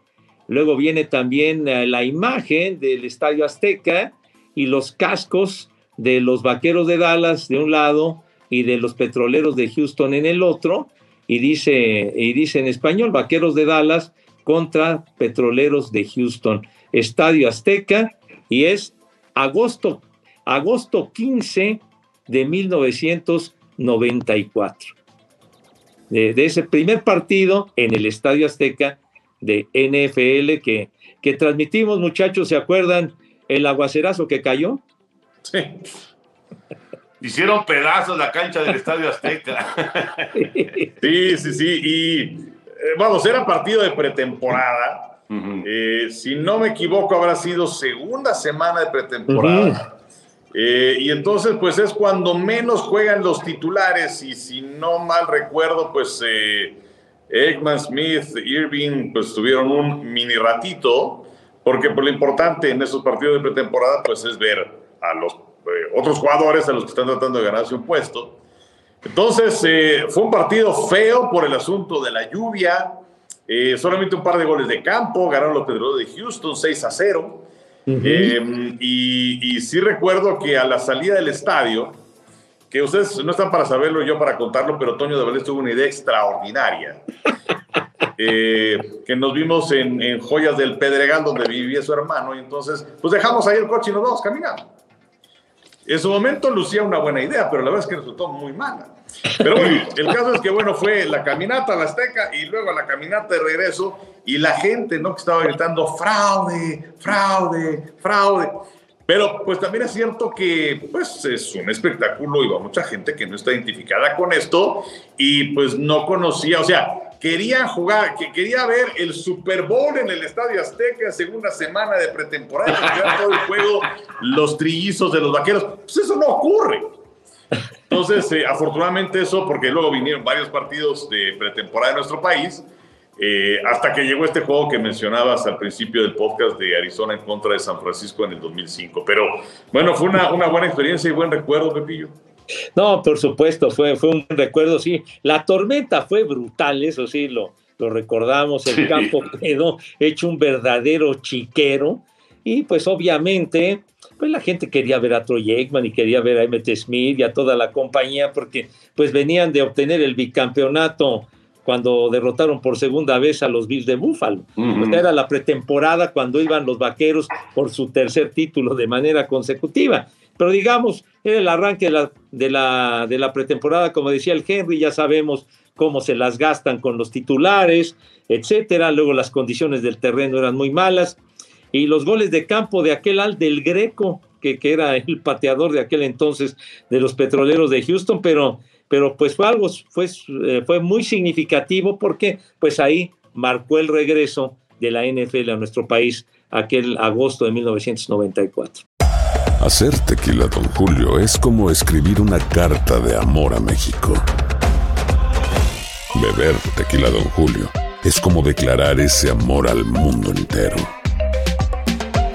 luego viene también eh, la imagen del Estadio Azteca y los cascos de los Vaqueros de Dallas de un lado y de los Petroleros de Houston en el otro, y dice, y dice en español, Vaqueros de Dallas contra Petroleros de Houston, Estadio Azteca, y es agosto, agosto 15 de 1994. De, de, ese primer partido en el Estadio Azteca de NFL que, que transmitimos, muchachos, ¿se acuerdan el aguacerazo que cayó? Sí. Hicieron pedazos la cancha del Estadio Azteca. sí, sí, sí. Y eh, vamos, era partido de pretemporada. Uh -huh. eh, si no me equivoco, habrá sido segunda semana de pretemporada. Uh -huh. Eh, y entonces, pues es cuando menos juegan los titulares. Y si no mal recuerdo, pues eh, Eggman, Smith, Irving, pues tuvieron un mini ratito. Porque por lo importante en esos partidos de pretemporada, pues es ver a los eh, otros jugadores a los que están tratando de ganarse un puesto. Entonces, eh, fue un partido feo por el asunto de la lluvia. Eh, solamente un par de goles de campo. Ganaron los Pedreros de Houston 6 a 0. Uh -huh. y, y, sí recuerdo que a la salida del estadio, que ustedes no están para saberlo, yo para contarlo, pero Toño de Valdés tuvo una idea extraordinaria. que nos vimos en, en Joyas del Pedregal, donde vivía su hermano, y entonces, pues dejamos ahí el coche y nos vamos caminando. En su momento lucía una buena idea, pero la verdad es que resultó muy mala. Pero bueno, el caso es que, bueno, fue la caminata a la Azteca y luego la caminata de regreso y la gente, ¿no? Que estaba gritando fraude, fraude, fraude. Pero pues también es cierto que pues es un espectáculo y va mucha gente que no está identificada con esto y pues no conocía, o sea, quería jugar, que quería ver el Super Bowl en el Estadio Azteca, segunda semana de pretemporada, todo el juego, los trillizos de los vaqueros. Pues eso no ocurre. Entonces, eh, afortunadamente eso, porque luego vinieron varios partidos de pretemporada en nuestro país, eh, hasta que llegó este juego que mencionabas al principio del podcast de Arizona en contra de San Francisco en el 2005. Pero bueno, fue una, una buena experiencia y buen recuerdo, Pepillo. No, por supuesto, fue, fue un recuerdo, sí. La tormenta fue brutal, eso sí, lo, lo recordamos. El campo quedó hecho un verdadero chiquero. Y pues obviamente, pues la gente quería ver a Troy Aikman y quería ver a Emmett Smith y a toda la compañía porque pues venían de obtener el bicampeonato cuando derrotaron por segunda vez a los Bills de Buffalo. Uh -huh. era la pretemporada cuando iban los vaqueros por su tercer título de manera consecutiva. pero digamos, era el arranque de la, de la, de la pretemporada, como decía el Henry, ya sabemos cómo se las gastan con los titulares, etcétera. Luego las condiciones del terreno eran muy malas. Y los goles de campo de aquel al del Greco, que, que era el pateador de aquel entonces de los petroleros de Houston, pero, pero pues fue algo, fue, eh, fue muy significativo porque pues ahí marcó el regreso de la NFL a nuestro país aquel agosto de 1994. Hacer tequila, don Julio, es como escribir una carta de amor a México. Beber tequila, don Julio, es como declarar ese amor al mundo entero.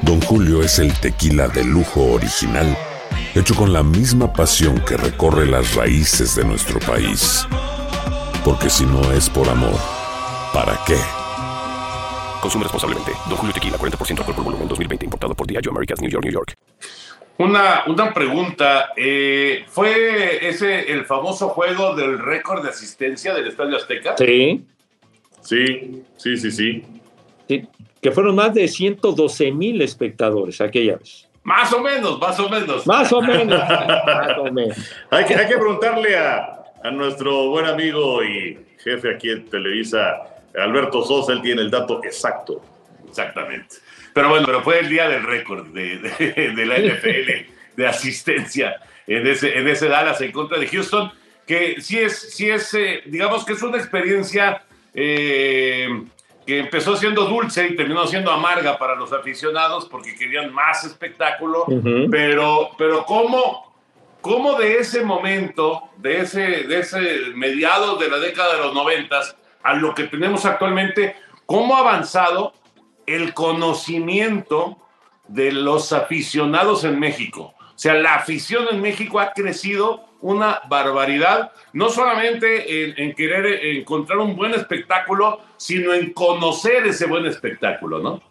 Don Julio es el tequila de lujo original, hecho con la misma pasión que recorre las raíces de nuestro país. Porque si no es por amor, ¿para qué? Consume responsablemente. Don Julio Tequila, 40% alcohol por volumen, 2020. Importado por Diageo Americas, New York, New York. Una, una pregunta. eh, ¿Fue ese el famoso juego del récord de asistencia del Estadio Azteca? Sí, Sí, sí, sí, sí. sí, que fueron más de 112 mil espectadores aquella vez. Más o menos, más o menos. Más o menos. más o menos. Hay que, hay que preguntarle a, a nuestro buen amigo y jefe aquí en Televisa, Alberto Sosa, él tiene el dato exacto. Exactamente. Pero bueno, pero fue el día del récord de, de- de la NFL de asistencia en ese, en ese Dallas en contra de Houston, que sí es, sí es eh, digamos que es una experiencia eh, que empezó siendo dulce y terminó siendo amarga para los aficionados porque querían más espectáculo, Ujú. pero, pero ¿cómo, cómo de ese momento, de ese, de ese mediados de la década de los noventas a lo que tenemos actualmente, cómo ha avanzado el conocimiento de los aficionados en México. O sea, la afición en México ha crecido una barbaridad, no solamente en, en querer encontrar un buen espectáculo, sino en conocer ese buen espectáculo, ¿no?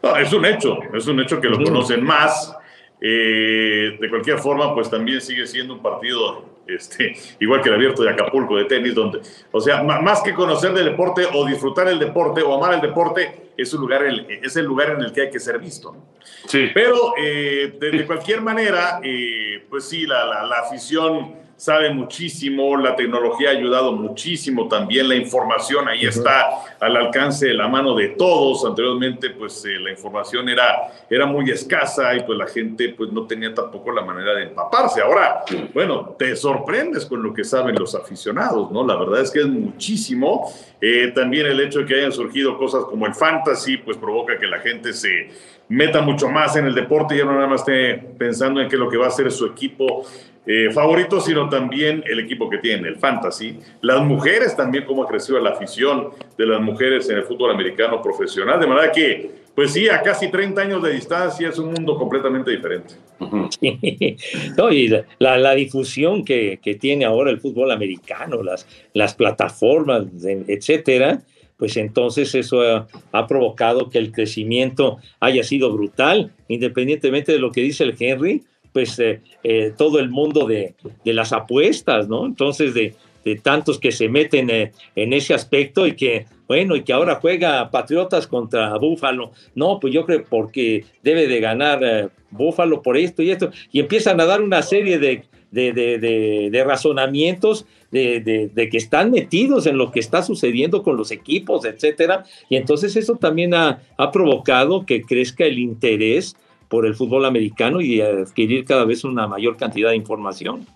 No, es un hecho, es un hecho que lo conocen más. Eh, de cualquier forma, pues también sigue siendo un partido este, igual que el abierto de Acapulco de tenis, donde, o sea, más que conocer del deporte o disfrutar el deporte o amar el deporte, es, un lugar, el- es el lugar en el que hay que ser visto. ¿no? Sí. Pero eh, de, de cualquier manera, eh, pues sí, la, la- la afición sabe muchísimo, la tecnología ha ayudado muchísimo también, la información ahí está al alcance de la mano de todos. Anteriormente, pues eh, la información era, era muy escasa y pues la gente pues no tenía tampoco la manera de empaparse. Ahora, bueno, te sorprendes con lo que saben los aficionados, ¿no? La verdad es que es muchísimo. Eh, también el hecho de que hayan surgido cosas como el fantasy, pues provoca que la gente se meta mucho más en el deporte y ya no nada más esté pensando en qué es lo que va a hacer su equipo eh, favorito, sino también el equipo que tiene, el fantasy. Las mujeres también, cómo ha crecido la afición de las mujeres en el fútbol americano profesional. De manera que, pues sí, a casi 30 años de distancia es un mundo completamente diferente. No, y la, la difusión que, que tiene ahora el fútbol americano, las, las plataformas, etcétera, pues entonces eso ha provocado que el crecimiento haya sido brutal, independientemente de lo que dice el Henry, pues eh, eh, todo el mundo de, de las apuestas, ¿no? Entonces, de, de tantos que se meten eh, en ese aspecto y que, bueno, y que ahora juega Patriotas contra Búfalo. No, pues yo creo porque debe de ganar eh, Búfalo por esto y esto. Y empiezan a dar una serie de, de, de, de- de razonamientos de, que están metidos en lo que está sucediendo con los equipos, etcétera. Y entonces eso también ha, ha provocado que crezca el interés por el fútbol americano y adquirir cada vez una mayor cantidad de información.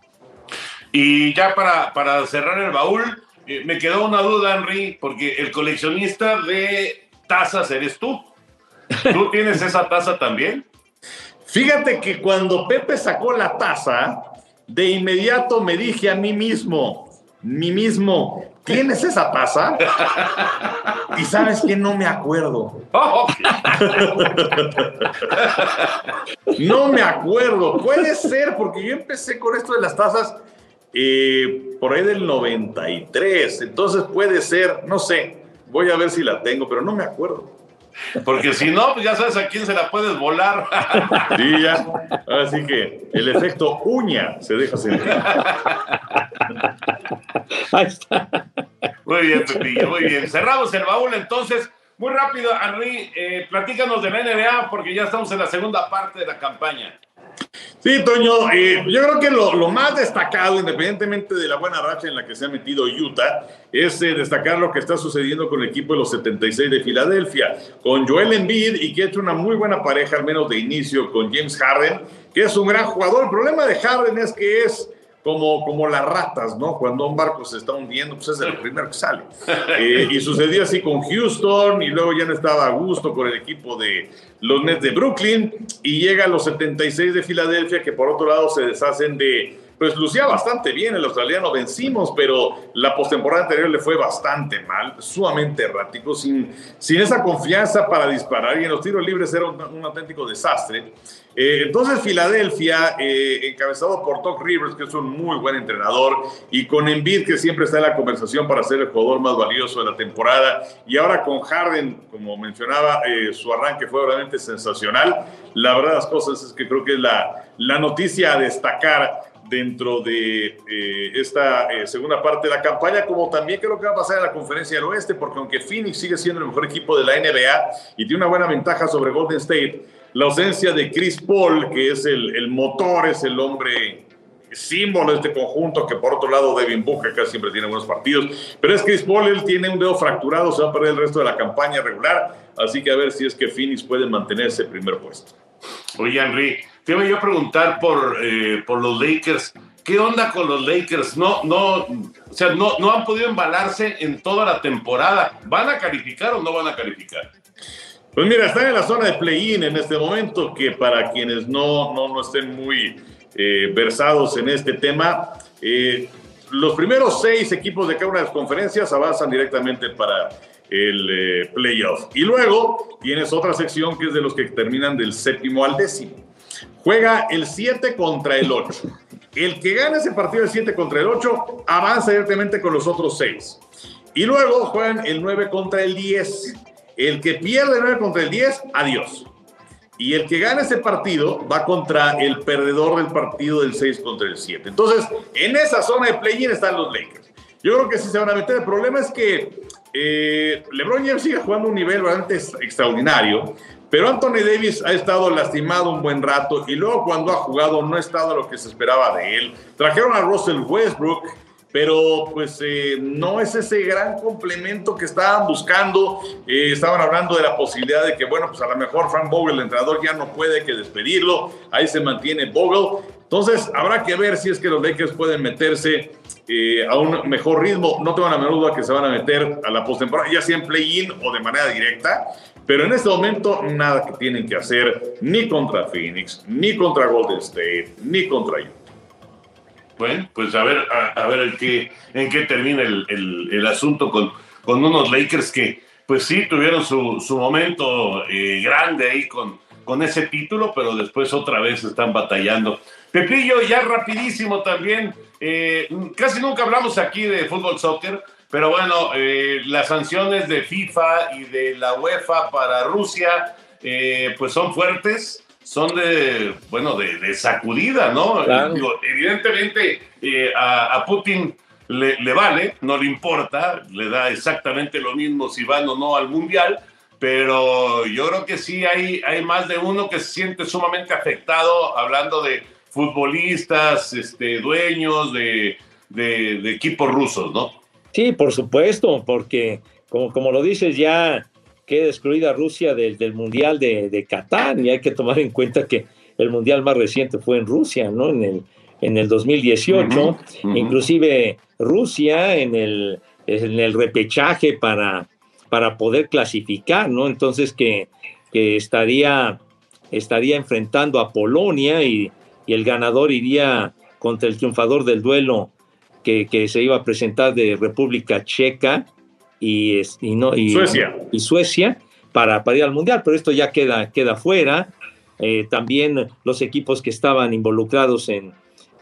Y ya para, para cerrar el baúl, eh, me quedó una duda, Henry, porque el coleccionista de tazas eres tú. ¿Tú tienes esa taza también? Fíjate que cuando Pepe sacó la taza, de inmediato me dije a mí mismo, mí mismo, ¿tienes esa taza? Y sabes que no me acuerdo. No me acuerdo. Puede ser, porque yo empecé con esto de las tazas eh, por ahí del 93. Entonces puede ser, no sé. Voy a ver si la tengo, pero no me acuerdo. Porque si no, pues ya sabes a quién se la puedes volar. Sí, ya. Así que el efecto uña se deja sentir. Ahí está. Muy bien, Pepillo, muy bien. Cerramos el baúl entonces. Muy rápido, Henry, eh, platícanos de la NBA porque ya estamos en la segunda parte de la campaña. Sí, Toño, eh, yo creo que lo, más destacado, independientemente de la buena racha en la que se ha metido Utah, es eh, destacar lo que está sucediendo con el equipo de los 76 de Filadelfia, con Joel Embiid y que ha hecho una muy buena pareja, al menos de inicio, con James Harden, que es un gran jugador. El problema de Harden es que es como, como las ratas, ¿no? Cuando un barco se está hundiendo, pues es el primero que sale. Eh, y sucedió así con Houston, y luego ya no estaba a gusto con el equipo de los Nets de Brooklyn, y llega a los 76 de Filadelfia, que por otro lado se deshacen de pues lucía bastante bien el australiano, vencimos, pero la postemporada anterior le fue bastante mal, sumamente errático, sin, sin esa confianza para disparar y en los tiros libres era un, auténtico desastre. Eh, entonces Filadelfia, eh, encabezado por Doc Rivers, que es un muy buen entrenador, y con Embiid, que siempre está en la conversación para ser el jugador más valioso de la temporada, y ahora con Harden, como mencionaba, eh, su arranque fue realmente sensacional. La verdad las cosas es que creo que es la, la noticia a destacar dentro de eh, esta eh, segunda parte de la campaña, como también creo que va a pasar en la conferencia del oeste, porque aunque Phoenix sigue siendo el mejor equipo de la NBA y tiene una buena ventaja sobre Golden State, la ausencia de Chris Paul, que es el, el motor, es el hombre símbolo de este conjunto, que por otro lado Devin Booker casi siempre tiene buenos partidos, pero es Chris Paul, él tiene un dedo fracturado, se va a perder el resto de la campaña regular, así que a ver si es que Phoenix puede mantener ese primer puesto. Oye, Henry, te voy a preguntar por, eh, por los Lakers. ¿Qué onda con los Lakers? No, no, o sea, no, no han podido embalarse en toda la temporada. ¿Van a calificar o no van a calificar? Pues mira, están en la zona de play-in en este momento, que para quienes no, no, no estén muy eh, versados en este tema, eh, los primeros seis equipos de cada una de las conferencias avanzan directamente para el eh, playoff. Y luego tienes otra sección que es de los que terminan del séptimo al décimo. Juega el 7 contra el 8. El que gane ese partido del 7 contra el 8 avanza directamente con los otros 6. Y luego juegan el 9 contra el 10. El que pierde el 9 contra el 10, adiós. Y el que gane ese partido va contra el perdedor del partido del 6 contra el 7. Entonces, en esa zona de play-in están los Lakers. Yo creo que sí se van a meter. El problema es que eh, LeBron James sigue jugando un nivel realmente extraordinario, pero Anthony Davis ha estado lastimado un buen rato y luego cuando ha jugado no ha estado lo que se esperaba de él. Trajeron a Russell Westbrook, pero pues eh, no es ese gran complemento que estaban buscando. Eh, estaban hablando de la posibilidad de que, bueno, pues a lo mejor Frank Vogel, el entrenador, ya no puede que despedirlo. Ahí se mantiene Vogel. Entonces, habrá que ver si es que los Lakers pueden meterse eh, a un mejor ritmo. No tengo la menor duda que se van a meter a la postemporada, ya sea en play-in o de manera directa. Pero en este momento, nada que tienen que hacer ni contra Phoenix, ni contra Golden State, ni contra Utah. Bueno, pues a ver, a, ver en qué, termina el, asunto con, unos Lakers que, pues sí, tuvieron su, su momento eh, grande ahí con, con ese título, pero después otra vez están batallando. Pepillo, ya rapidísimo también, eh, casi nunca hablamos aquí de fútbol soccer, pero bueno, eh, las sanciones de FIFA y de la UEFA para Rusia, eh, pues son fuertes, son de, bueno, de, sacudida, ¿no? evidentemente a, Putin le, le, vale, no le importa, le da exactamente lo mismo si van o no al Mundial, pero yo creo que sí hay, hay más de uno que se siente sumamente afectado hablando de futbolistas, este, dueños de, de, equipos rusos, ¿no? Sí, por supuesto, porque como, como lo dices, ya queda excluida Rusia del, del Mundial de, de, Qatar y hay que tomar en cuenta que el Mundial más reciente fue en Rusia, ¿no? En el, en el 2018, inclusive Rusia en el, en el repechaje para para poder clasificar, ¿no? Entonces que, que estaría, estaría enfrentando a Polonia y, el ganador iría contra el triunfador del duelo que, que, se iba a presentar de República Checa y, y, no, y Suecia. Y Suecia para, para ir al Mundial, pero esto ya queda, queda fuera. Eh, también los equipos que estaban involucrados en,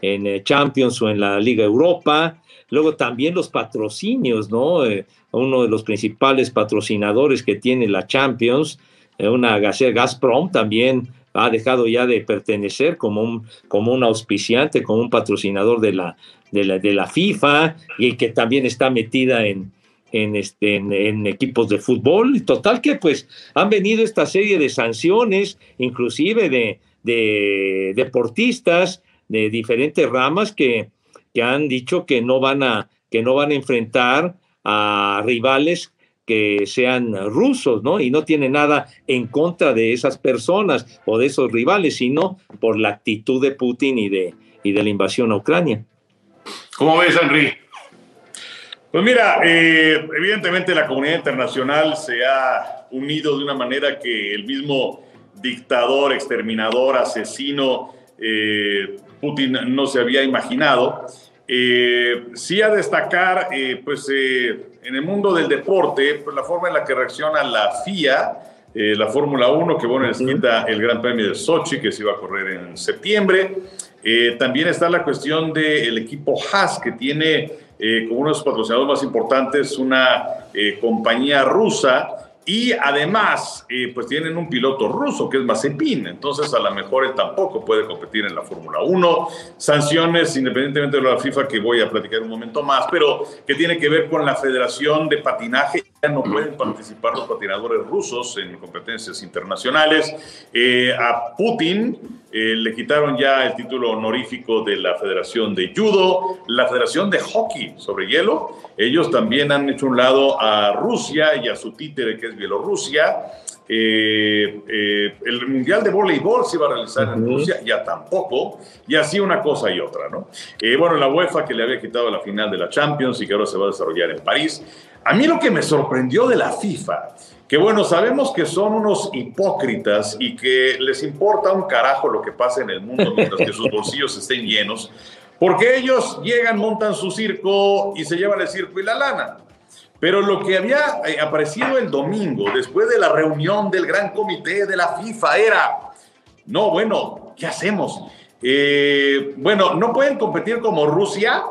en eh, Champions o en la Liga Europa, luego también los patrocinios, ¿no? Eh, uno de los principales patrocinadores que tiene la Champions, eh, una Gazprom también ha dejado ya de pertenecer como un, como un auspiciante, como un patrocinador de la, de la, de la FIFA y que también está metida en, en, este, en, equipos de fútbol. Total que pues han venido esta serie de sanciones, inclusive de, de deportistas de diferentes ramas que, que han dicho que no van a, que no van a enfrentar a rivales que sean rusos, ¿no? Y no tiene nada en contra de esas personas o de esos rivales, sino por la actitud de Putin y de, y de la invasión a Ucrania. ¿Cómo ves, Henry? Pues mira, eh, evidentemente la comunidad internacional se ha unido de una manera que el mismo dictador, exterminador, asesino, eh, Putin no se había imaginado. Eh, sí a destacar, eh, pues en el mundo del deporte, pues la forma en la que reacciona la FIA, la Fórmula 1, que bueno, les quita el Gran Premio de Sochi, que se iba a correr en septiembre. también está la cuestión del equipo Haas, que tiene como uno de sus patrocinadores más importantes una compañía rusa y además, eh, pues tienen un piloto ruso que es Mazepin, entonces a lo mejor él tampoco puede competir en la Fórmula 1. Sanciones, independientemente de la FIFA, que voy a platicar un momento más, pero que tiene que ver con la Federación de Patinaje. Ya no pueden participar los patinadores rusos en competencias internacionales. Eh, a Putin eh, le quitaron ya el título honorífico de la Federación de Judo, la Federación de Hockey sobre hielo. Ellos también han hecho un lado a Rusia y a su títere que es Bielorrusia. Eh, eh, el Mundial de Voleibol se iba a realizar en Rusia, ya tampoco, y así una cosa y otra, ¿no? bueno, la UEFA que le había quitado la final de la Champions y que ahora se va a desarrollar en París. A mí lo que me sorprendió de la FIFA que bueno, sabemos que son unos hipócritas y que les importa un carajo lo que pasa en el mundo mientras que sus bolsillos estén llenos, porque ellos llegan, montan su circo y se llevan el circo y la lana. Pero lo que había eh, aparecido el domingo, después de la reunión del gran comité de la FIFA, era, no, bueno, ¿qué hacemos? Eh, bueno, no pueden competir como Rusia,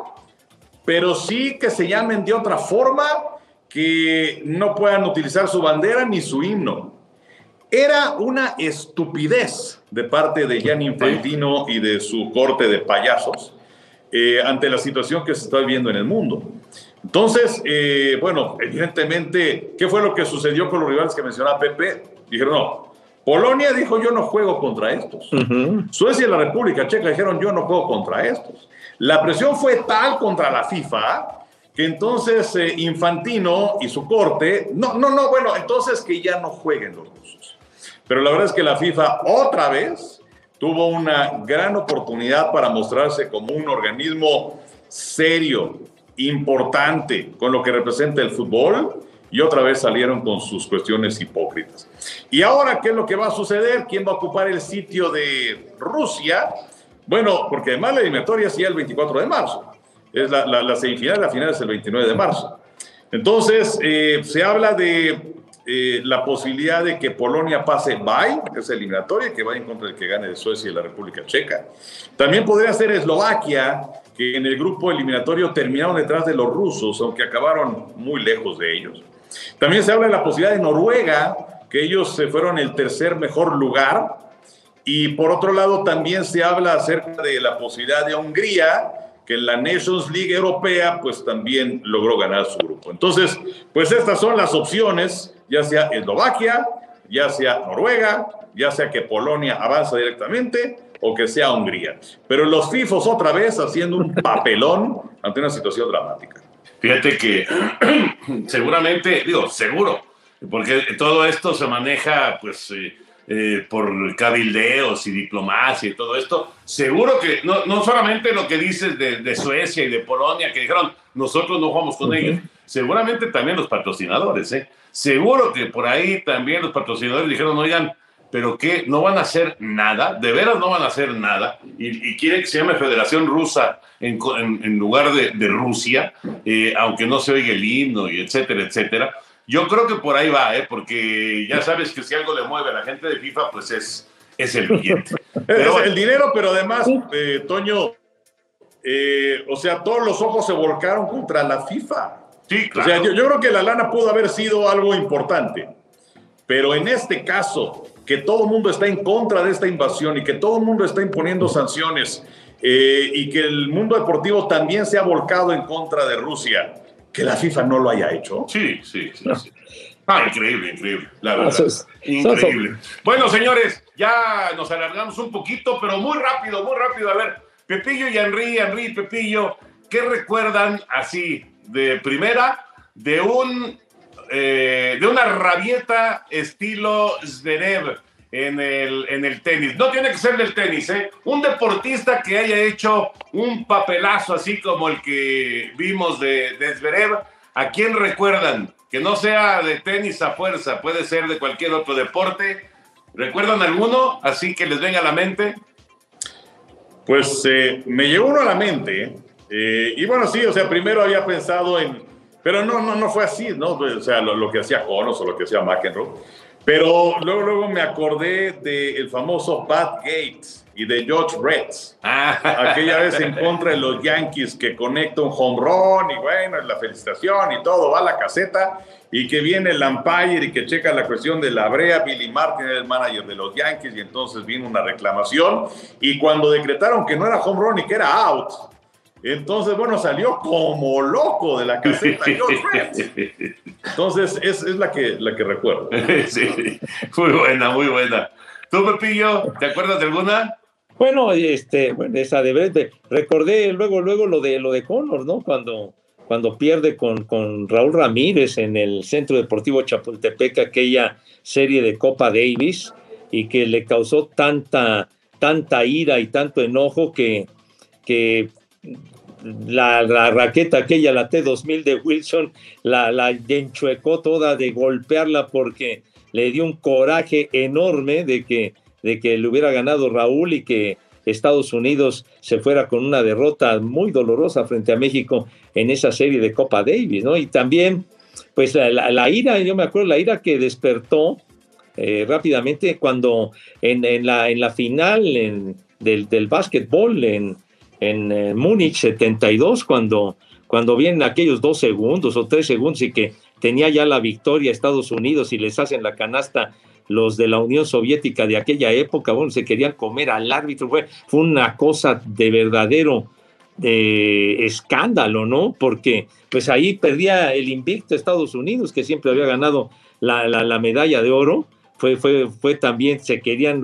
pero sí que se llamen de otra forma que no puedan utilizar su bandera ni su himno. Era una estupidez de parte de Gianni Infantino y de su corte de payasos eh, ante la situación que se está viviendo en el mundo. Entonces, eh, bueno, evidentemente, ¿qué fue lo que sucedió con los rivales que mencionaba Pepe? Dijeron, no, Polonia dijo yo no juego contra estos. Suecia y la República Checa dijeron yo no juego contra estos. La presión fue tal contra la FIFA que entonces eh, Infantino y su corte, no, no, no, bueno, entonces que ya no jueguen los rusos. Pero la verdad es que la FIFA otra vez tuvo una gran oportunidad para mostrarse como un organismo serio, importante, con lo que representa el fútbol, y otra vez salieron con sus cuestiones hipócritas. Y ahora, ¿qué es lo que va a suceder? ¿Quién va a ocupar el sitio de Rusia? Bueno, porque además la eliminatoria es ya el 24 de marzo es la, la, semifinal, la final es el 29 de marzo. Entonces, eh, se habla de eh, la posibilidad de que Polonia pase bye, que es eliminatoria, que vaya en contra del que gane de Suecia y la República Checa. También podría ser Eslovaquia, que en el grupo eliminatorio terminaron detrás de los rusos, aunque acabaron muy lejos de ellos. También se habla de la posibilidad de Noruega, que ellos se fueron el tercer mejor lugar. Y por otro lado, también se habla acerca de la posibilidad de Hungría, que la Nations League Europea pues también logró ganar su grupo. Entonces, pues estas son las opciones, ya sea Eslovaquia, ya sea Noruega, ya sea que Polonia avanza directamente o que sea Hungría. Pero los FIFOs otra vez haciendo un papelón ante una situación dramática. Fíjate que seguramente, digo, seguro, porque todo esto se maneja pues... Eh, eh, por cabildeos y diplomacia y todo esto, seguro que no, no solamente lo que dices de, de, Suecia y de Polonia, que dijeron nosotros no jugamos con ellos, seguramente también los patrocinadores, ¿eh? Seguro que por ahí también los patrocinadores dijeron, oigan, pero que no van a hacer nada, de veras no van a hacer nada, y, y quieren que se llame Federación Rusa en, en, lugar de, de Rusia, eh, aunque no se oiga el himno y etcétera, etcétera yo creo que por ahí va, ¿eh? porque ya sabes que si algo le mueve a la gente de FIFA, pues es, es el billete. Pero, el dinero, pero además, eh, Toño, eh, o sea, todos los ojos se volcaron contra la FIFA. Sí, claro. O sea, yo, yo, creo que la lana pudo haber sido algo importante, pero en este caso, que todo el mundo está en contra de esta invasión y que todo el mundo está imponiendo sanciones eh, y que el mundo deportivo también se ha volcado en contra de Rusia que la FIFA no lo haya hecho. Sí, sí, sí. Ah, increíble, increíble, la verdad. Increíble. Bueno, señores, ya nos alargamos un poquito, pero muy rápido, muy rápido. A ver, Pepillo y Henry, Henry y Pepillo, ¿qué recuerdan así de primera de un eh, de una rabieta estilo Zverev en el, en el tenis? No tiene que ser del tenis, ¿eh? Un deportista que haya hecho un papelazo así como el que vimos de, de Zverev, ¿a quién recuerdan? Que no sea de tenis a fuerza, puede ser de cualquier otro deporte. ¿Recuerdan alguno? Así que les venga a la mente. Pues eh, me llegó uno a la mente. eh, y bueno, sí, o sea, primero había pensado en. Pero no, no, no fue así, ¿no? O sea, lo, lo que hacía Conos o lo que hacía McEnroe. Pero luego, luego me acordé del famoso Bat Gates y de George Retz. Aquella vez en contra de los Yankees que conecta un home run y bueno, la felicitación y todo, va a la caseta y que viene el umpire y que checa la cuestión de la brea. Billy Martin era el manager de los Yankees y entonces vino una reclamación y cuando decretaron que no era home run y que era out, entonces bueno, salió como loco de la caseta. Entonces es, es la, que, la que recuerdo. sí, muy buena, muy buena. ¿Tú, Pepillo, te acuerdas de alguna? Bueno, este, bueno, esa de Brett, recordé luego, luego lo de lo de Connor, ¿no? Cuando, cuando pierde con, con Raúl Ramírez en el Centro Deportivo Chapultepec aquella serie de Copa Davis y que le causó tanta, tanta ira y tanto enojo que, que la, la raqueta aquella, la T2000 de Wilson, la, la enchuecó toda de golpearla porque le dio un coraje enorme de que, de que le hubiera ganado Raúl y que Estados Unidos se fuera con una derrota muy dolorosa frente a México en esa serie de Copa Davis, ¿no? Y también, pues la, la- la ira, yo me acuerdo, la ira que despertó eh, rápidamente cuando en, en la, en la final en- del, del básquetbol en, en eh, Múnich 72, cuando, cuando vienen aquellos dos segundos o tres segundos y que tenía ya la victoria Estados Unidos y les hacen la canasta los de la Unión Soviética de aquella época, bueno, se querían comer al árbitro, fue, fue una cosa de verdadero de escándalo, ¿no? Porque pues ahí perdía el invicto Estados Unidos, que siempre había ganado la, la- la medalla de oro. Fue, fue, fue también, se querían,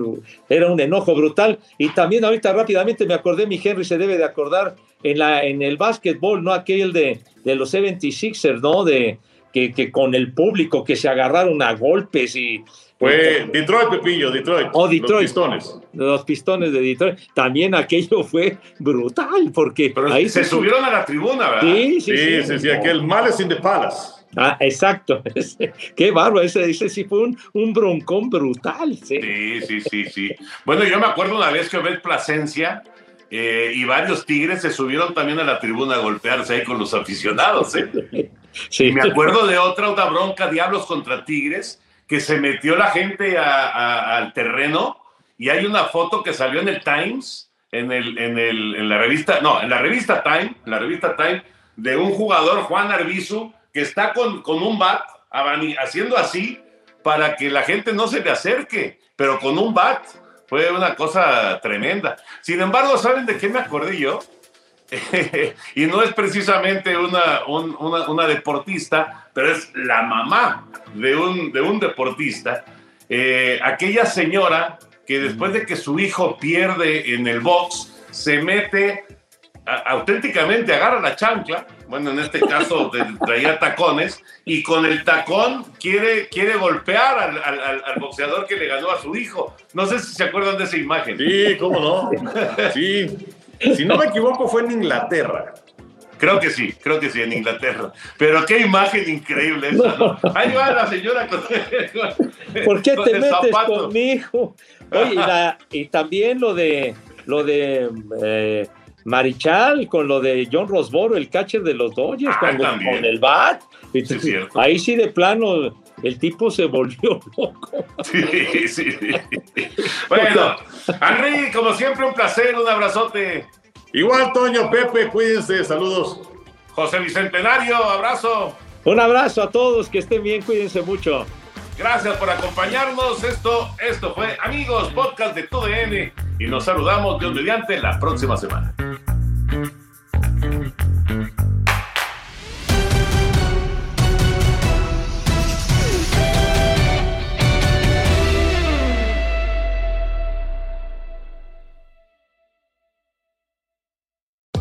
era un enojo brutal. Y también ahorita rápidamente me acordé, mi Henry se debe de acordar en, la, en el básquetbol, ¿no? Aquel de, de los 76ers, ¿no? De, que, que con el público que se agarraron a golpes y... Fue Detroit, Pepillo, Detroit. Oh, Detroit. Los pistones. Los pistones de Detroit. También aquello fue brutal, porque Pero ahí se subieron a la tribuna, ¿verdad? Sí, sí, Sí, sí. sí, sí, aquel Malice in the Palace. Ah, exacto. Qué bárbaro. Ese, ese sí fue un, un broncón brutal. Sí. Sí, sí, sí, sí. Bueno, yo me acuerdo una vez que Obed Plasencia eh, y varios tigres se subieron también a la tribuna a golpearse ahí con los aficionados. ¿eh? Sí. Y me acuerdo de otra, otra bronca, Diablos contra Tigres, que se metió la gente a- a- al terreno y hay una foto que salió en el Times, en, el, en, el, en la revista, no, en la revista Time, en la revista Time, de un jugador, Juan Arbizu, que está con, con un bat haciendo así para que la gente no se le acerque, pero con un bat. Fue una cosa tremenda. Sin embargo, ¿saben de qué me acordé yo? y no es precisamente una, un- una, deportista, pero es la mamá de un, de un deportista. Eh, aquella señora que después de que su hijo pierde en el box, se mete auténticamente, agarra la chancla, bueno, en este caso de- traía tacones, y con el tacón quiere, quiere golpear al, al- al- boxeador que le ganó a su hijo. No sé si se acuerdan de esa imagen. Sí, cómo no. Sí. Si no me equivoco, fue en Inglaterra. Creo que sí, creo que sí, en Inglaterra. Pero qué imagen increíble esa, ¿no? Ahí va la señora con, ¿Por qué con te el metes zapato. conmigo? Oye, y, la- y también lo de lo de eh, Marichal con lo de John Rosboro, el catcher de los Dodgers, Ah, cuando- con el bat. Sí, es cierto. Ahí sí de plano el tipo se volvió loco. Sí, sí, sí. Bueno, Henry, como siempre, un placer, un abrazote. Igual, Toño, Pepe, cuídense, saludos. José Bicentenario, abrazo. Un abrazo a todos, que estén bien, cuídense mucho. Gracias por acompañarnos. Esto, esto fue Amigos, podcast de TUDN. Y nos saludamos, Dios mediante, la próxima semana.